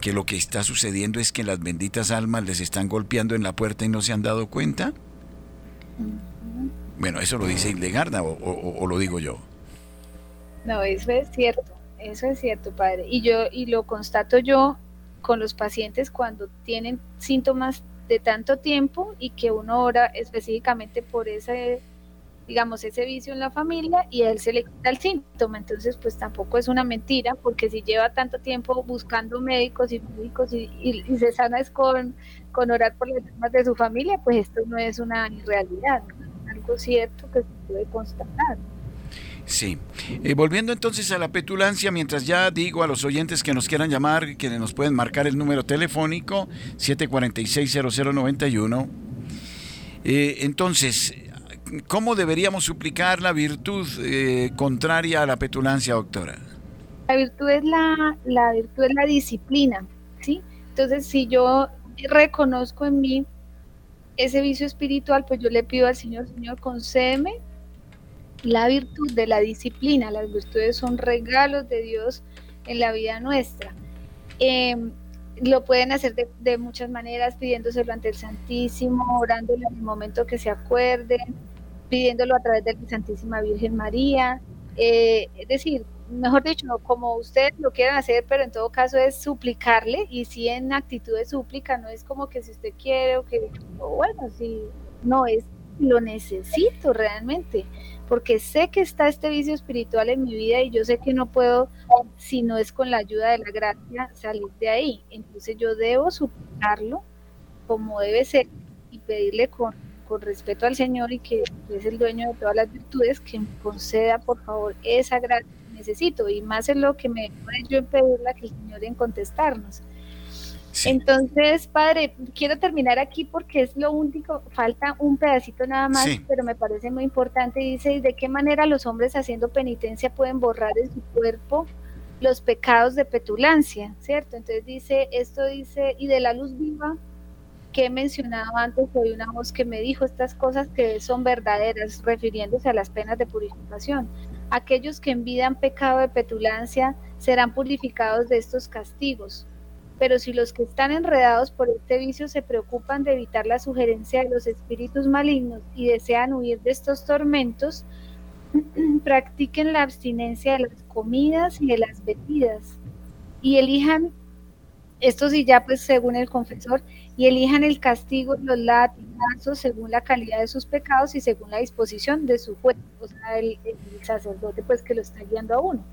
que lo que está sucediendo es que las benditas almas les están golpeando en la puerta y no se han dado cuenta? Bueno, eso lo dice Hildegarda o, o, lo digo yo. No, eso es cierto, eso es cierto, padre. Y yo y lo constato yo con los pacientes cuando tienen síntomas de tanto tiempo y que uno ora específicamente por ese, digamos, ese vicio en la familia y a él se le quita el síntoma. Entonces, pues tampoco es una mentira, porque si lleva tanto tiempo buscando médicos y médicos y, y, se sana es con, con orar por las almas de su familia, pues esto no es una irrealidad, es algo cierto que se puede constatar. Sí. Eh, volviendo entonces a la petulancia, mientras ya digo a los oyentes que nos quieran llamar, que nos pueden marcar el número telefónico 746-0091. Eh, entonces, ¿cómo deberíamos suplicar la virtud eh, contraria a la petulancia, doctora? La virtud es la, la virtud es la disciplina, ¿sí? Entonces, si yo reconozco en mí ese vicio espiritual, pues yo le pido al Señor, Señor, concédeme la virtud de la disciplina. Las virtudes son regalos de Dios en la vida nuestra. Em, lo pueden hacer de, muchas maneras, pidiéndoselo ante el Santísimo, orándolo en el momento que se acuerden, pidiéndolo a través de la Santísima Virgen María. Eh, es decir, mejor dicho, como ustedes lo quieran hacer, pero en todo caso es suplicarle y si en actitud de súplica, no es como que si usted quiere o que, bueno, si no es, lo necesito realmente porque sé que está este vicio espiritual en mi vida y yo sé que no puedo, si no es con la ayuda de la gracia, salir de ahí. Entonces yo debo suplicarlo como debe ser y pedirle con, con respeto al Señor y que es el dueño de todas las virtudes, que me conceda por favor esa gracia que necesito y más es lo que me yo en pedirla que el Señor en contestarnos. Entonces, padre, quiero terminar aquí porque es lo único, falta un pedacito nada más, pero me parece muy importante. Dice, ¿de qué manera los hombres haciendo penitencia pueden borrar en su cuerpo los pecados de petulancia? ¿Cierto? Entonces dice, esto dice, y de la luz viva que he mencionado antes, hoy una voz que me dijo estas cosas que son verdaderas, refiriéndose a las penas de purificación. Aquellos que envidan pecado de petulancia serán purificados de estos castigos pero si los que están enredados por este vicio se preocupan de evitar la sugerencia de los espíritus malignos y desean huir de estos tormentos, practiquen la abstinencia de las comidas y de las bebidas y elijan, esto sí ya pues según el confesor, y elijan el castigo, los latigazos según la calidad de sus pecados y según la disposición de su cuerpo, o sea, el, el sacerdote pues que lo está guiando a uno.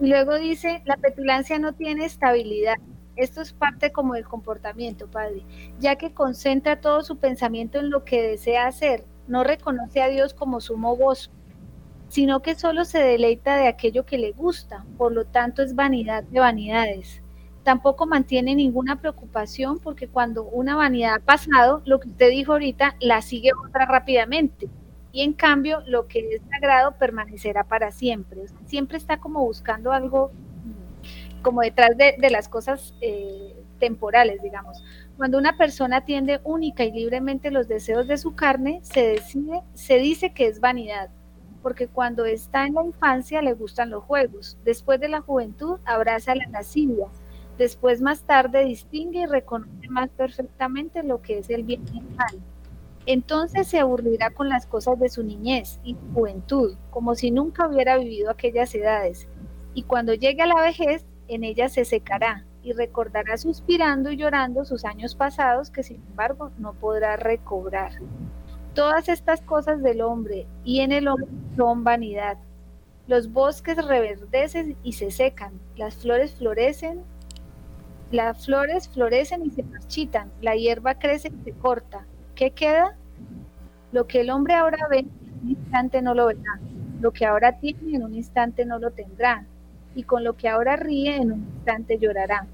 Y luego dice, la petulancia no tiene estabilidad, esto es parte como del comportamiento, Padre, ya que concentra todo su pensamiento en lo que desea hacer, no reconoce a Dios como sumo gozo, sino que solo se deleita de aquello que le gusta, por lo tanto es vanidad de vanidades. Tampoco mantiene ninguna preocupación porque cuando una vanidad ha pasado, lo que usted dijo ahorita, la sigue otra rápidamente. Y en cambio, lo que es sagrado permanecerá para siempre. siempre está como buscando algo como detrás de, las cosas eh, temporales, digamos. Cuando una persona atiende única y libremente los deseos de su carne, se se dice que es vanidad, porque cuando está en la infancia le gustan los juegos, después de la juventud abraza la lascivia, después más tarde distingue y reconoce más perfectamente lo que es el bien y el mal. Entonces se aburrirá con las cosas de su niñez y juventud, como si nunca hubiera vivido aquellas edades, y cuando llegue a la vejez, en ella se secará, y recordará suspirando y llorando sus años pasados que sin embargo no podrá recobrar. Todas estas cosas del hombre y en el hombre son vanidad. Los bosques reverdecen y se secan, las flores florecen, las flores florecen y se marchitan, la hierba crece y se corta. ¿Qué queda? Lo que el hombre ahora ve en un instante no lo verá, lo que ahora tiene en un instante no lo tendrá, y con lo que ahora ríe en un instante llorará.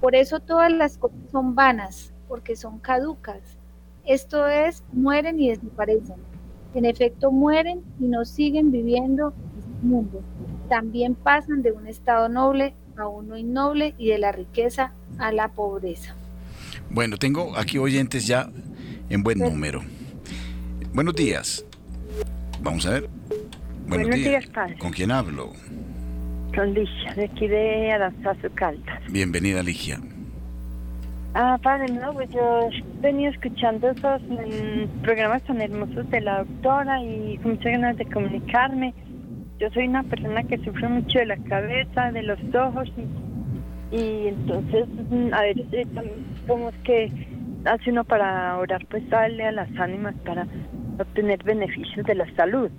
Por eso todas las cosas son vanas, porque son caducas. Esto es, mueren y desaparecen. En efecto, mueren y no siguen viviendo en este mundo. También pasan de un estado noble a uno innoble y de la riqueza a la pobreza. Bueno, tengo aquí oyentes ya en buen número. Buenos días. Vamos a ver. Buenos, días, padre. ¿Con quién hablo? Con Ligia, de aquí de Aranzazu Caldas. Bienvenida, Ligia. Ah, padre, no, pues yo venía escuchando esos mm, programas tan hermosos de la doctora y con muchas ganas de comunicarme. Yo soy una persona que sufre mucho de la cabeza, de los ojos y, y entonces, mm, a ver, eh, ¿cómo es que hace uno para orar? Pues darle a las ánimas para obtener beneficios de la salud.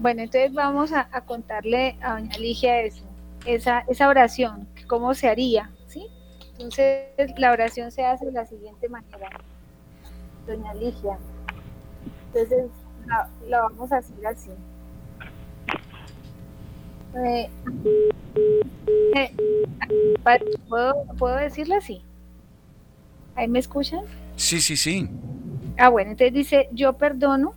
Bueno, entonces vamos a, contarle a doña Ligia eso, esa, esa oración, cómo se haría, ¿sí? Entonces la oración se hace de la siguiente manera, doña Ligia. Entonces la, vamos a hacer así. Eh, eh, ¿puedo, ¿Puedo decirlo así? ¿Ahí me escuchan? Sí, sí, sí. Ah, bueno, entonces dice, yo perdono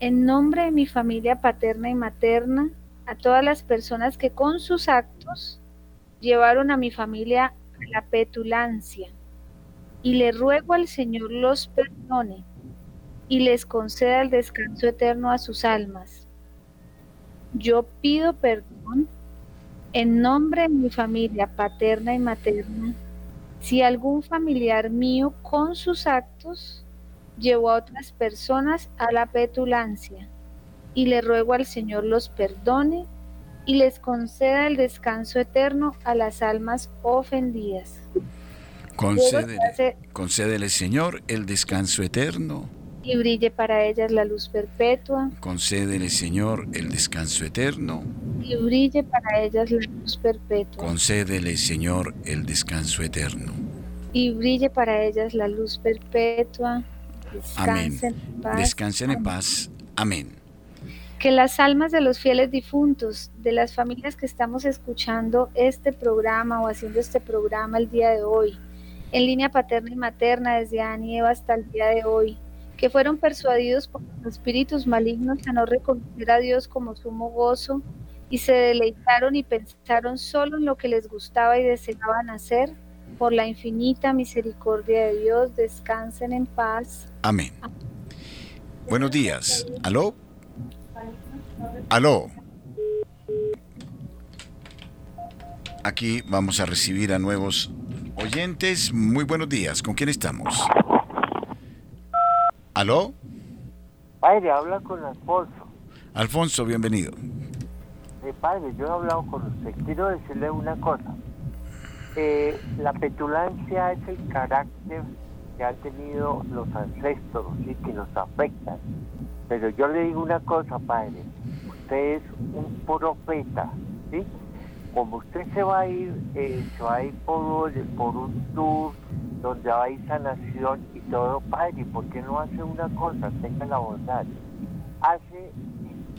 en nombre de mi familia paterna y materna, a todas las personas que con sus actos llevaron a mi familia a la petulancia, y le ruego al Señor los perdone y les conceda el descanso eterno a sus almas. Yo pido perdón en nombre de mi familia paterna y materna si algún familiar mío con sus actos llevó a otras personas a la petulancia, y le ruego al Señor los perdone y les conceda el descanso eterno a las almas ofendidas. Concédele, concédele, Señor, el descanso eterno. Y brille para ellas la luz perpetua. Concédele, Señor, el descanso eterno. Y brille para ellas la luz perpetua. Concédele, Señor, el descanso eterno. Y brille para ellas la luz perpetua. Amén. Descansen en paz. Amén. Que las almas de los fieles difuntos, de las familias que estamos escuchando este programa o haciendo este programa el día de hoy, en línea paterna y materna desde Anieva hasta el día de hoy, que fueron persuadidos por los espíritus malignos a no reconocer a Dios como sumo gozo y se deleitaron y pensaron solo en lo que les gustaba y deseaban hacer, por la infinita misericordia de Dios, descansen en paz. Amén. Buenos días. ¿Aló? ¿Aló? Aquí vamos a recibir a nuevos oyentes. Muy buenos días. ¿Con quién estamos? ¿Aló? Padre, habla con Alfonso. Alfonso, bienvenido. Eh, padre, yo he hablado con usted. Quiero decirle una cosa. Eh, la petulancia es el carácter que han tenido los ancestros y que nos afectan. Pero yo le digo una cosa, padre, usted es un profeta, ¿sí? Como usted se va a ir, eh, se va a ir por, por un tour donde hay sanación y todo, Padre, ¿por qué no hace una cosa? Tenga la bondad. Hace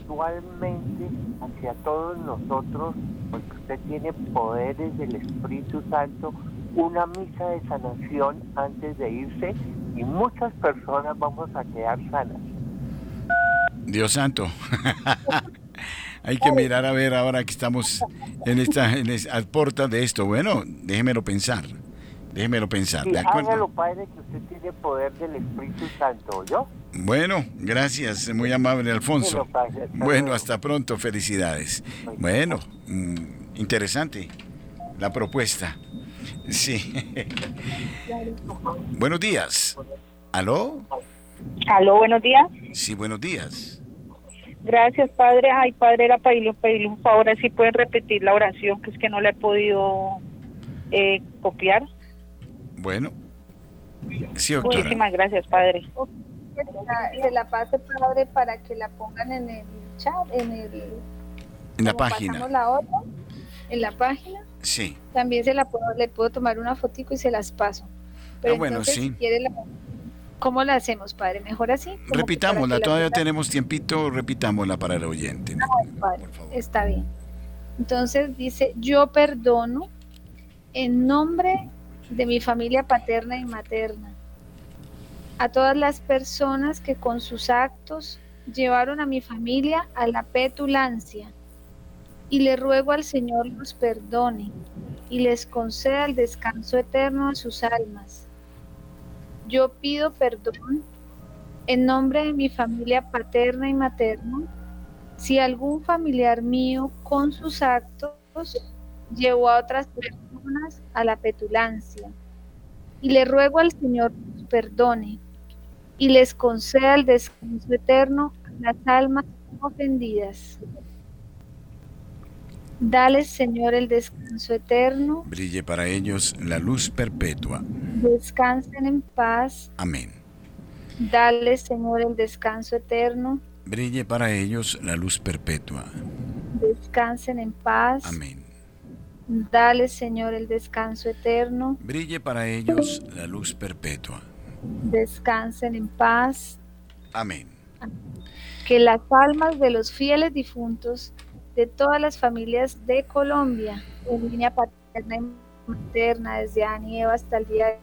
visualmente hacia todos nosotros, porque usted tiene poderes del Espíritu Santo, una misa de sanación antes de irse y muchas personas vamos a quedar sanas. Dios santo. Hay que mirar a ver ahora que estamos en esta, en a puertas de esto. Bueno, déjemelo pensar. Déjemelo pensar. ¿de acuerdo? Padre, que usted tiene poder del Espíritu Santo, ¿yo? Bueno, gracias, muy amable Alfonso. Bueno, hasta pronto, felicidades. Bueno, mm, interesante la propuesta. Sí. buenos días. ¿Aló? ¿Aló, buenos días? Sí, buenos días. Gracias, Padre. Ay, Padre, era pedirle, pedirle un favor, si pueden repetir la oración, que es que no la he podido eh, copiar. Bueno. Sí, doctora. Muchísimas gracias, Padre. Se la pase, Padre, para que la pongan en el chat, en el... En la página. La otra, en la página. Sí. También se la puedo, le puedo tomar una fotico y se las paso. Pero ah, bueno, sí. Si quiere la, ¿Cómo la hacemos, padre? ¿Mejor así? Repitámosla, todavía tenemos tiempito, repitámosla para el oyente. Está bien. Entonces dice, yo perdono en nombre de mi familia paterna y materna a todas las personas que con sus actos llevaron a mi familia a la petulancia y le ruego al Señor los perdone y les conceda el descanso eterno a sus almas yo pido perdón en nombre de mi familia paterna y materna si algún familiar mío con sus actos llevó a otras personas a la petulancia. Y le ruego al Señor que perdone y les conceda el descanso eterno a las almas ofendidas. Dale, Señor, el descanso eterno. Brille para ellos la luz perpetua. Descansen en paz. Amén. Dale, Señor, el descanso eterno. Brille para ellos la luz perpetua. Descansen en paz. Amén. Dale, Señor, el descanso eterno. Brille para ellos la luz perpetua. Descansen en paz. Amén. Que las almas de los fieles difuntos de todas las familias de Colombia, en línea paterna y materna, desde Anieva hasta el día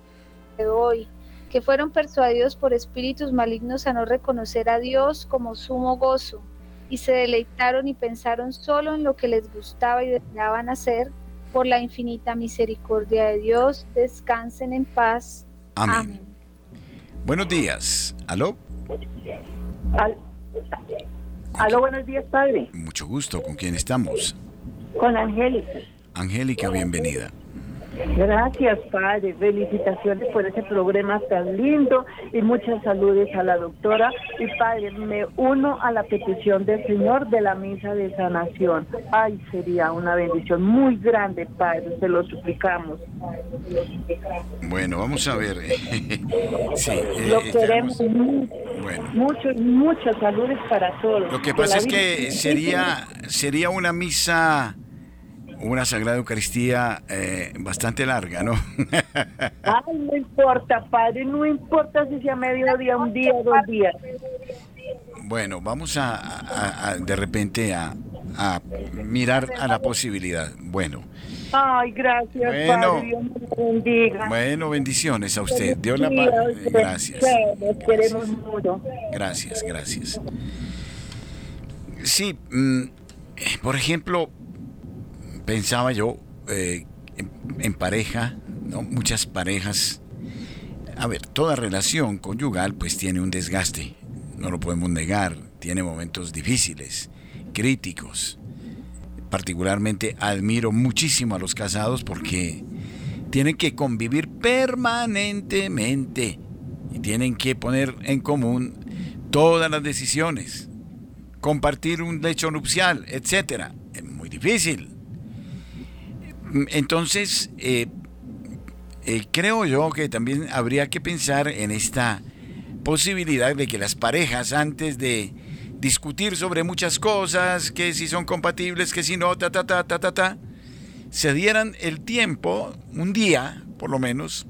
de hoy, que fueron persuadidos por espíritus malignos a no reconocer a Dios como sumo gozo, y se deleitaron y pensaron solo en lo que les gustaba y deseaban hacer, por la infinita misericordia de Dios, descansen en paz. Amén. Buenos días. ¿Aló? Aló, buenos días, padre. Mucho gusto. ¿Con quién estamos? Con Angélica. Angélica, bienvenida. Gracias, padre. Felicitaciones por ese programa tan lindo y muchas saludes a la doctora. Y padre, me uno a la petición del Señor de la misa de sanación. Ay, sería una bendición muy grande, padre. Se lo suplicamos. Bueno, vamos a ver. sí, eh, lo queremos mucho. Bueno. muchas saludes para todos. Lo que pasa es que sería, sería una misa una Sagrada Eucaristía eh, bastante larga, ¿no? Ay, no importa, padre, no importa si sea mediodía, un día, dos días. Bueno, vamos a, de repente a, mirar a la posibilidad. Bueno. Ay, gracias, bueno, padre, Dios me bendiga. Bueno, bendiciones a usted. Dios la paz. Gracias. Queremos mucho. Gracias, gracias. Sí, mm, por ejemplo, pensaba yo eh, en, pareja, muchas parejas, a ver, toda relación conyugal pues tiene un desgaste, no lo podemos negar, tiene momentos difíciles, críticos. Particularmente admiro muchísimo a los casados porque tienen que convivir permanentemente y tienen que poner en común todas las decisiones, compartir un lecho nupcial, etcétera. Es muy difícil. Entonces, eh, eh, creo yo que también habría que pensar en esta posibilidad de que las parejas antes de discutir sobre muchas cosas, que si son compatibles, que si no, ta, ta, ta, ta, ta, ta, se dieran el tiempo, un día por lo menos,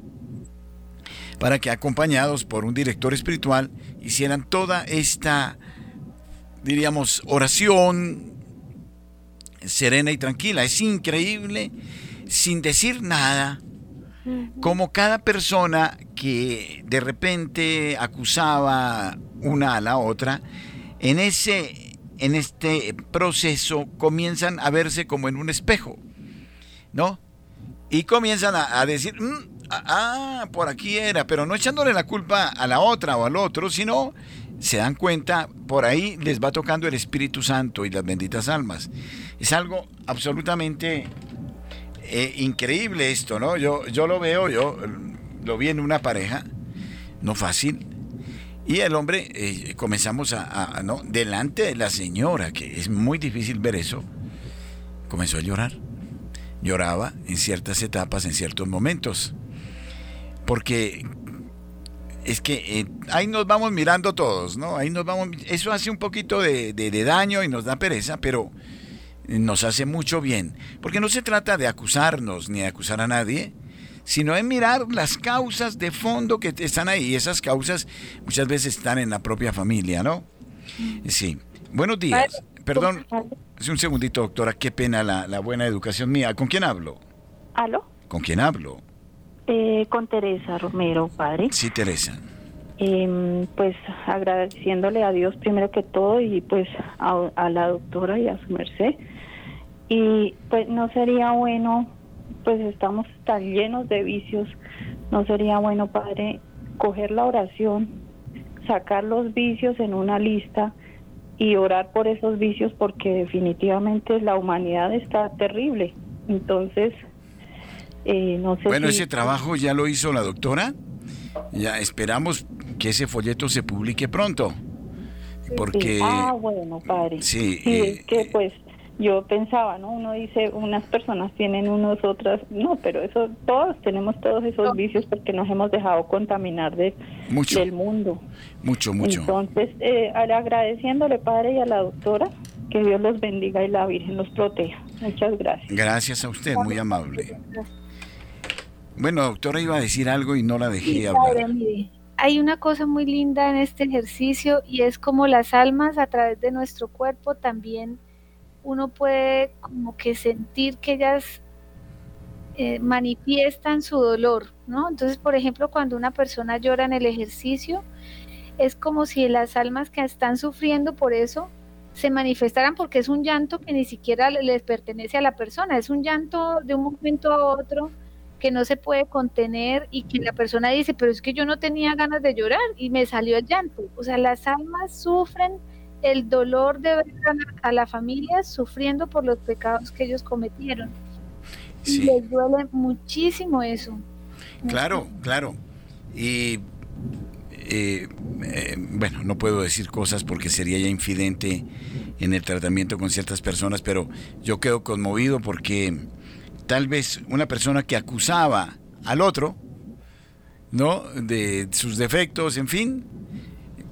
para que acompañados por un director espiritual hicieran toda esta, diríamos, oración serena y tranquila. Es increíble, sin decir nada, como cada persona que de repente acusaba una a la otra, en ese en este proceso comienzan a verse como en un espejo, ¿no? Y comienzan a, decir, mm, ah, ah, por aquí era, pero no echándole la culpa a la otra o al otro, sino se dan cuenta, por ahí les va tocando el Espíritu Santo y las benditas almas. Es algo absolutamente eh, increíble esto, ¿no? Yo, yo lo veo, yo lo vi en una pareja, no fácil, y el hombre, eh, comenzamos a, ¿no? Delante de la señora, que es muy difícil ver eso, comenzó a llorar. Lloraba en ciertas etapas, en ciertos momentos. Porque es que eh, ahí nos vamos mirando todos, ¿no? Ahí nos vamos. Eso hace un poquito de, de daño y nos da pereza, pero nos hace mucho bien. Porque no se trata de acusarnos ni de acusar a nadie, sino en mirar las causas de fondo que están ahí. Y esas causas muchas veces están en la propia familia, ¿no? Sí. Buenos días. Perdón, es un segundito, doctora. Qué pena la, buena educación mía. ¿Con quién hablo? ¿Aló? ¿Con quién hablo? Eh, con Teresa Romero, padre. Sí, Teresa. Em, pues agradeciéndole a Dios primero que todo y pues a, a la doctora y a su merced. Y pues no sería bueno pues estamos tan llenos de vicios, no sería bueno, Padre, coger la oración, sacar los vicios en una lista y orar por esos vicios porque definitivamente la humanidad está terrible. Entonces, eh, no sé. Bueno, ese trabajo ya lo hizo la doctora. Ya esperamos que ese folleto se publique pronto. Porque. Ah, bueno, padre. Sí, sí es que eh, pues yo pensaba, ¿no? Uno dice, unas personas tienen unos, otras, no, pero eso, todos tenemos todos esos vicios porque nos hemos dejado contaminar de, del mundo. Mucho, mucho. Entonces, eh, agradeciéndole, Padre, y a la doctora, que Dios los bendiga y la Virgen los proteja. Muchas gracias. Gracias a usted, muy amable. Bueno, doctora, iba a decir algo y no la dejé hablar. hay una cosa muy linda en este ejercicio y es como las almas a través de nuestro cuerpo también uno puede como que sentir que ellas eh, manifiestan su dolor, ¿no? Entonces, por ejemplo, cuando una persona llora en el ejercicio, es como si las almas que están sufriendo por eso se manifestaran porque es un llanto que ni siquiera les pertenece a la persona, es un llanto de un momento a otro que no se puede contener y que la persona dice, pero es que yo no tenía ganas de llorar y me salió el llanto. O sea, las almas sufren el dolor de ver a la familia sufriendo por los pecados que ellos cometieron. Y les duele muchísimo eso. Claro, claro. Y eh, eh, bueno, no puedo decir cosas porque sería ya infidente en el tratamiento con ciertas personas, pero yo quedo conmovido porque tal vez una persona que acusaba al otro, ¿no? De sus defectos, en fin,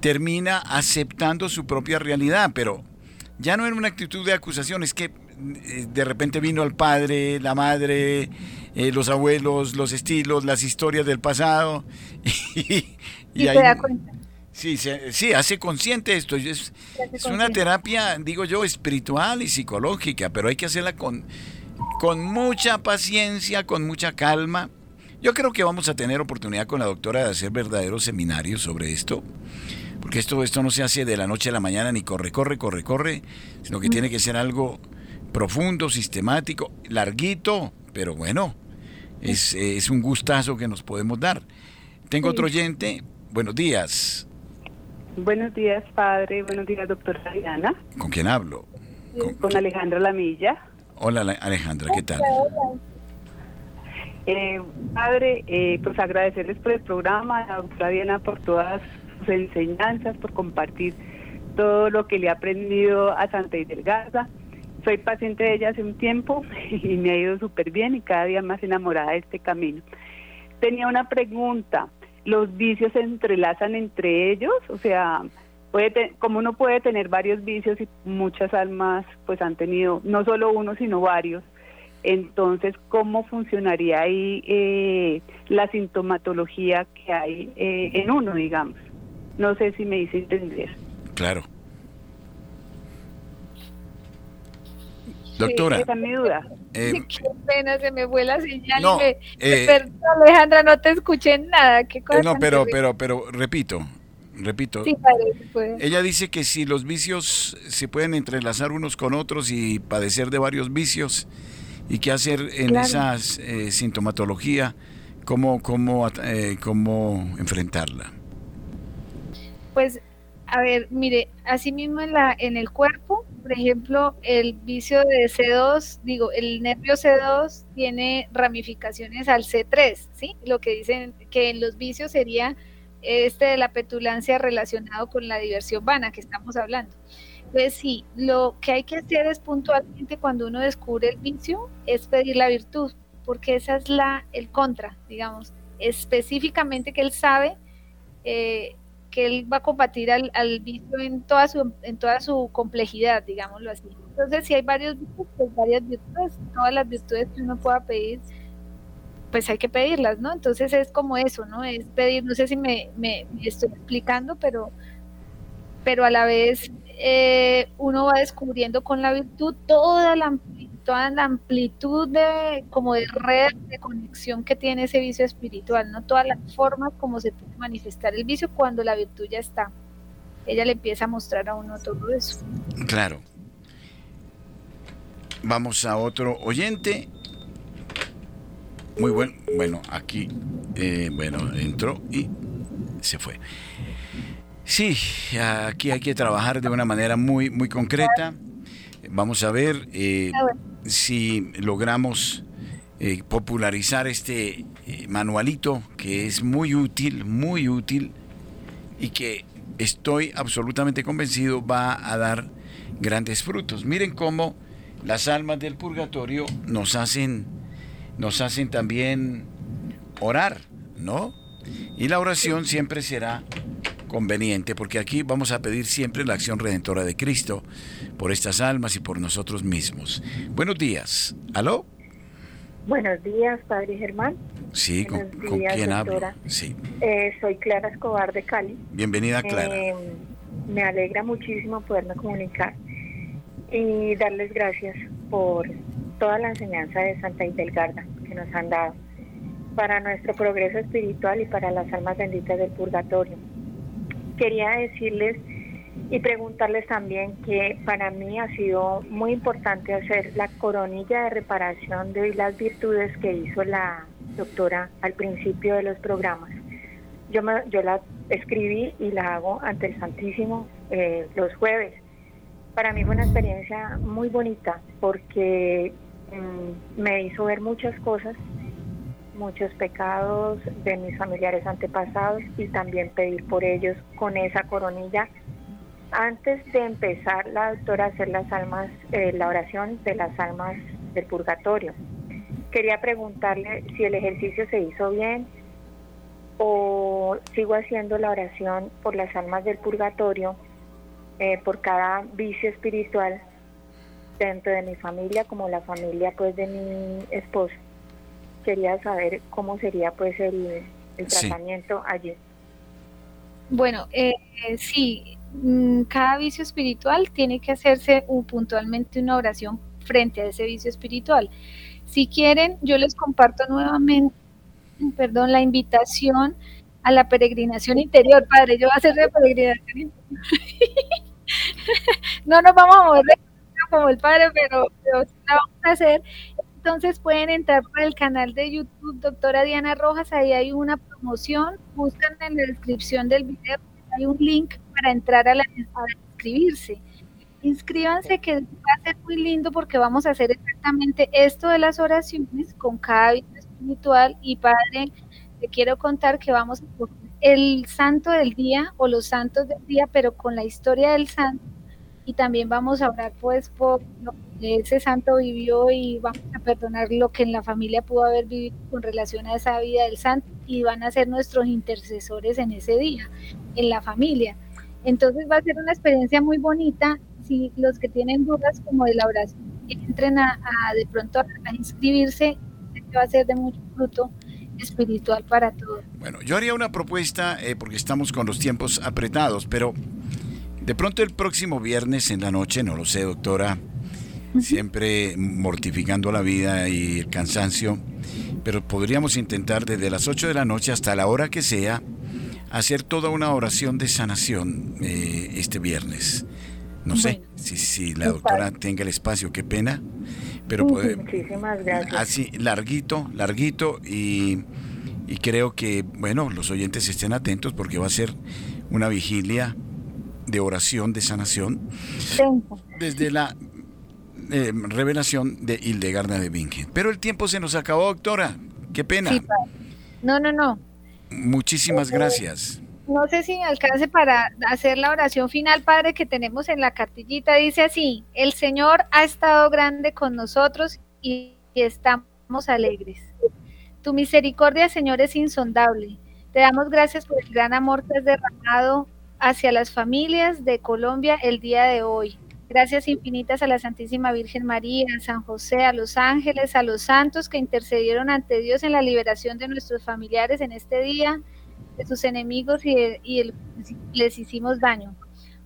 termina aceptando su propia realidad, pero ya no era una actitud de acusación, es que eh, de repente vino el padre, la madre, eh, los abuelos, los estilos, las historias del pasado. Y, se da cuenta. Sí, sí, hace consciente esto. Es, es una terapia, digo yo, espiritual y psicológica, pero hay que hacerla con, con mucha paciencia, con mucha calma. Yo creo que vamos a tener oportunidad con la doctora de hacer verdaderos seminarios sobre esto porque esto, esto no se hace de la noche a la mañana ni corre, corre, corre, corre, sino que tiene que ser algo profundo, sistemático, larguito, pero bueno, es, es un gustazo que nos podemos dar. Tengo otro oyente, buenos días. Buenos días, padre, buenos días, doctora Diana. ¿Con quién hablo? Con, Alejandra Lamilla. Hola Alejandra, ¿qué tal? Eh, padre, eh, pues agradecerles por el programa, a la doctora por todas enseñanzas, por compartir todo lo que le he aprendido a Santa Garza. Soy paciente de ella hace un tiempo y me ha ido súper bien y cada día más enamorada de este camino. Tenía una pregunta, ¿los vicios se entrelazan entre ellos? O sea, puede como uno puede tener varios vicios y muchas almas pues han tenido no solo uno sino varios, Entonces, ¿cómo funcionaría ahí eh, la sintomatología que hay eh, en uno, digamos? No sé si me hice entender. Claro. Doctora. esa es mi duda. Eh, qué pena, se me fue la señal. No, y me, eh, perdón, Alejandra, no te escuché nada. ¿Qué cosa Eh, no, tan pero, terrible. pero, pero, repito, repito. Sí, padre. Ella dice que si los vicios se pueden entrelazar unos con otros y padecer de varios vicios, y qué hacer en Claro. esa eh, sintomatología, cómo, cómo, eh, cómo enfrentarla. Pues, a ver, mire, así mismo en, la, en el cuerpo, por ejemplo, el vicio de C2, digo, el nervio C2 tiene ramificaciones al C3, ¿sí? Lo que dicen que en los vicios sería este de la petulancia relacionado con la diversión vana que estamos hablando. Entonces, sí, lo que hay que hacer es puntualmente cuando uno descubre el vicio, es pedir la virtud, porque esa es la, el contra, digamos, específicamente que él sabe eh, que él va a combatir al, al vicio en toda su en toda su complejidad, digámoslo así. Entonces, si hay varios vicios, pues varias virtudes, todas las virtudes que uno pueda pedir, pues hay que pedirlas, ¿no? Entonces es como eso, ¿no? Es pedir, no sé si me, me, me estoy explicando, pero, pero a la vez eh, uno va descubriendo con la virtud toda la, toda la amplitud de como de red de conexión que tiene ese vicio espiritual, ¿no? Todas las formas como se puede manifestar el vicio cuando la virtud ya está. Ella le empieza a mostrar a uno todo eso. Claro. Vamos a otro oyente. Muy bueno. Bueno, aquí, eh, bueno, entró y se fue. Sí, aquí hay que trabajar de una manera muy, muy concreta. Vamos a ver eh, si logramos eh, popularizar este eh, manualito que es muy útil, muy útil y que estoy absolutamente convencido va a dar grandes frutos. Miren cómo las almas del purgatorio nos hacen, nos hacen también orar, ¿no? Y la oración siempre será conveniente, porque aquí vamos a pedir siempre la acción redentora de Cristo por estas almas y por nosotros mismos. Buenos días. ¿Aló? Buenos días, Padre Germán. Sí, ¿con, Buenos con días, quién hablo? Sí. Eh, soy Clara Escobar de Cali. Bienvenida, Clara. Eh, me alegra muchísimo poderme comunicar y darles gracias por toda la enseñanza de Santa Idelgarda que nos han dado para nuestro progreso espiritual y para las almas benditas del purgatorio. Quería decirles y preguntarles también que para mí ha sido muy importante hacer la coronilla de reparación de las virtudes que hizo la doctora al principio de los programas. Yo, me- yo la escribí y la hago ante el Santísimo eh, los jueves. Para mí fue una experiencia muy bonita porque me hizo ver muchas cosas, muchos pecados de mis familiares antepasados y también pedir por ellos con esa coronilla antes de empezar la doctora a hacer las almas, eh, la oración de las almas del purgatorio. Quería preguntarle si el ejercicio se hizo bien o sigo haciendo la oración por las almas del purgatorio, eh, por cada vicio espiritual dentro de mi familia como la familia pues de mi esposo. Quería saber cómo sería pues el, el Sí. tratamiento allí. Bueno, eh, sí, mm, cada vicio espiritual tiene que hacerse un- puntualmente una oración frente a ese vicio espiritual. Si quieren, yo les comparto nuevamente, perdón, la invitación a la peregrinación interior. Padre, yo voy a hacer la peregrinación interior. no nos vamos a mover de como el padre, pero, pero sí la vamos a hacer. Entonces pueden entrar por el canal de YouTube, doctora Diana Rojas, ahí hay una promoción, buscan en la descripción del video, hay un link para entrar a, la, a inscribirse. Inscríbanse que va a ser muy lindo porque vamos a hacer exactamente esto de las oraciones con cada vida espiritual y padre, te quiero contar que vamos a el santo del día o los santos del día, pero con la historia del santo y también vamos a orar pues por lo que ese santo vivió y vamos a perdonar lo que en la familia pudo haber vivido con relación a esa vida del santo y van a ser nuestros intercesores en ese día, en la familia. Entonces va a ser una experiencia muy bonita. Si los que tienen dudas como de la oración entren a, de pronto a, inscribirse, que va a ser de mucho fruto espiritual para todos. Bueno, yo haría una propuesta eh, porque estamos con los tiempos apretados, pero de pronto el próximo viernes en la noche, no lo sé, doctora, siempre mortificando la vida y el cansancio, pero podríamos intentar desde las 8 de la noche hasta la hora que sea hacer toda una oración de sanación eh, este viernes. No sé si, si la doctora tenga el espacio, qué pena, pero. Muchísimas gracias. Así, larguito, larguito y, y creo que, bueno, los oyentes estén atentos porque va a ser una vigilia de oración de sanación desde la eh, revelación de Hildegarda de Bingen. Pero el tiempo se nos acabó, doctora. Qué pena. no, no, no. Muchísimas gracias. No sé si me alcance para hacer la oración final, Padre, que tenemos en la cartillita. Dice así, el Señor ha estado grande con nosotros y estamos alegres. Tu misericordia, Señor, es insondable. Te damos gracias por el gran amor que has derramado hacia las familias de Colombia el día de hoy. Gracias infinitas a la Santísima Virgen María, San José, a los ángeles, a los santos que intercedieron ante Dios en la liberación de nuestros familiares en este día, de sus enemigos y, les hicimos daño.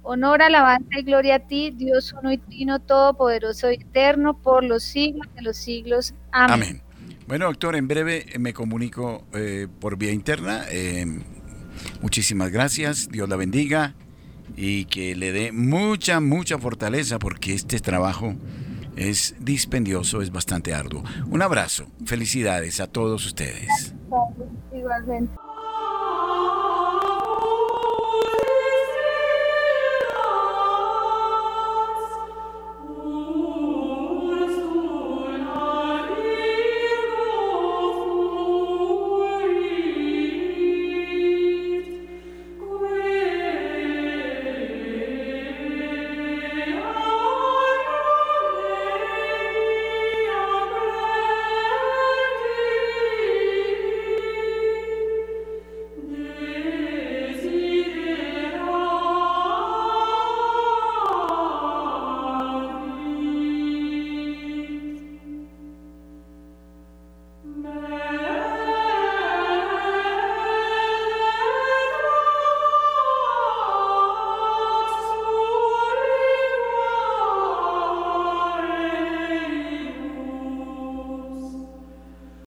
Honor, alabanza y gloria a ti, Dios uno y trino, todopoderoso y eterno, por los siglos de los siglos. Amén. Bueno, doctor, en breve me comunico eh, por vía interna. Eh, muchísimas gracias, Dios la bendiga y que le dé mucha, mucha fortaleza porque este trabajo es dispendioso, es bastante arduo. Un abrazo, felicidades a todos ustedes.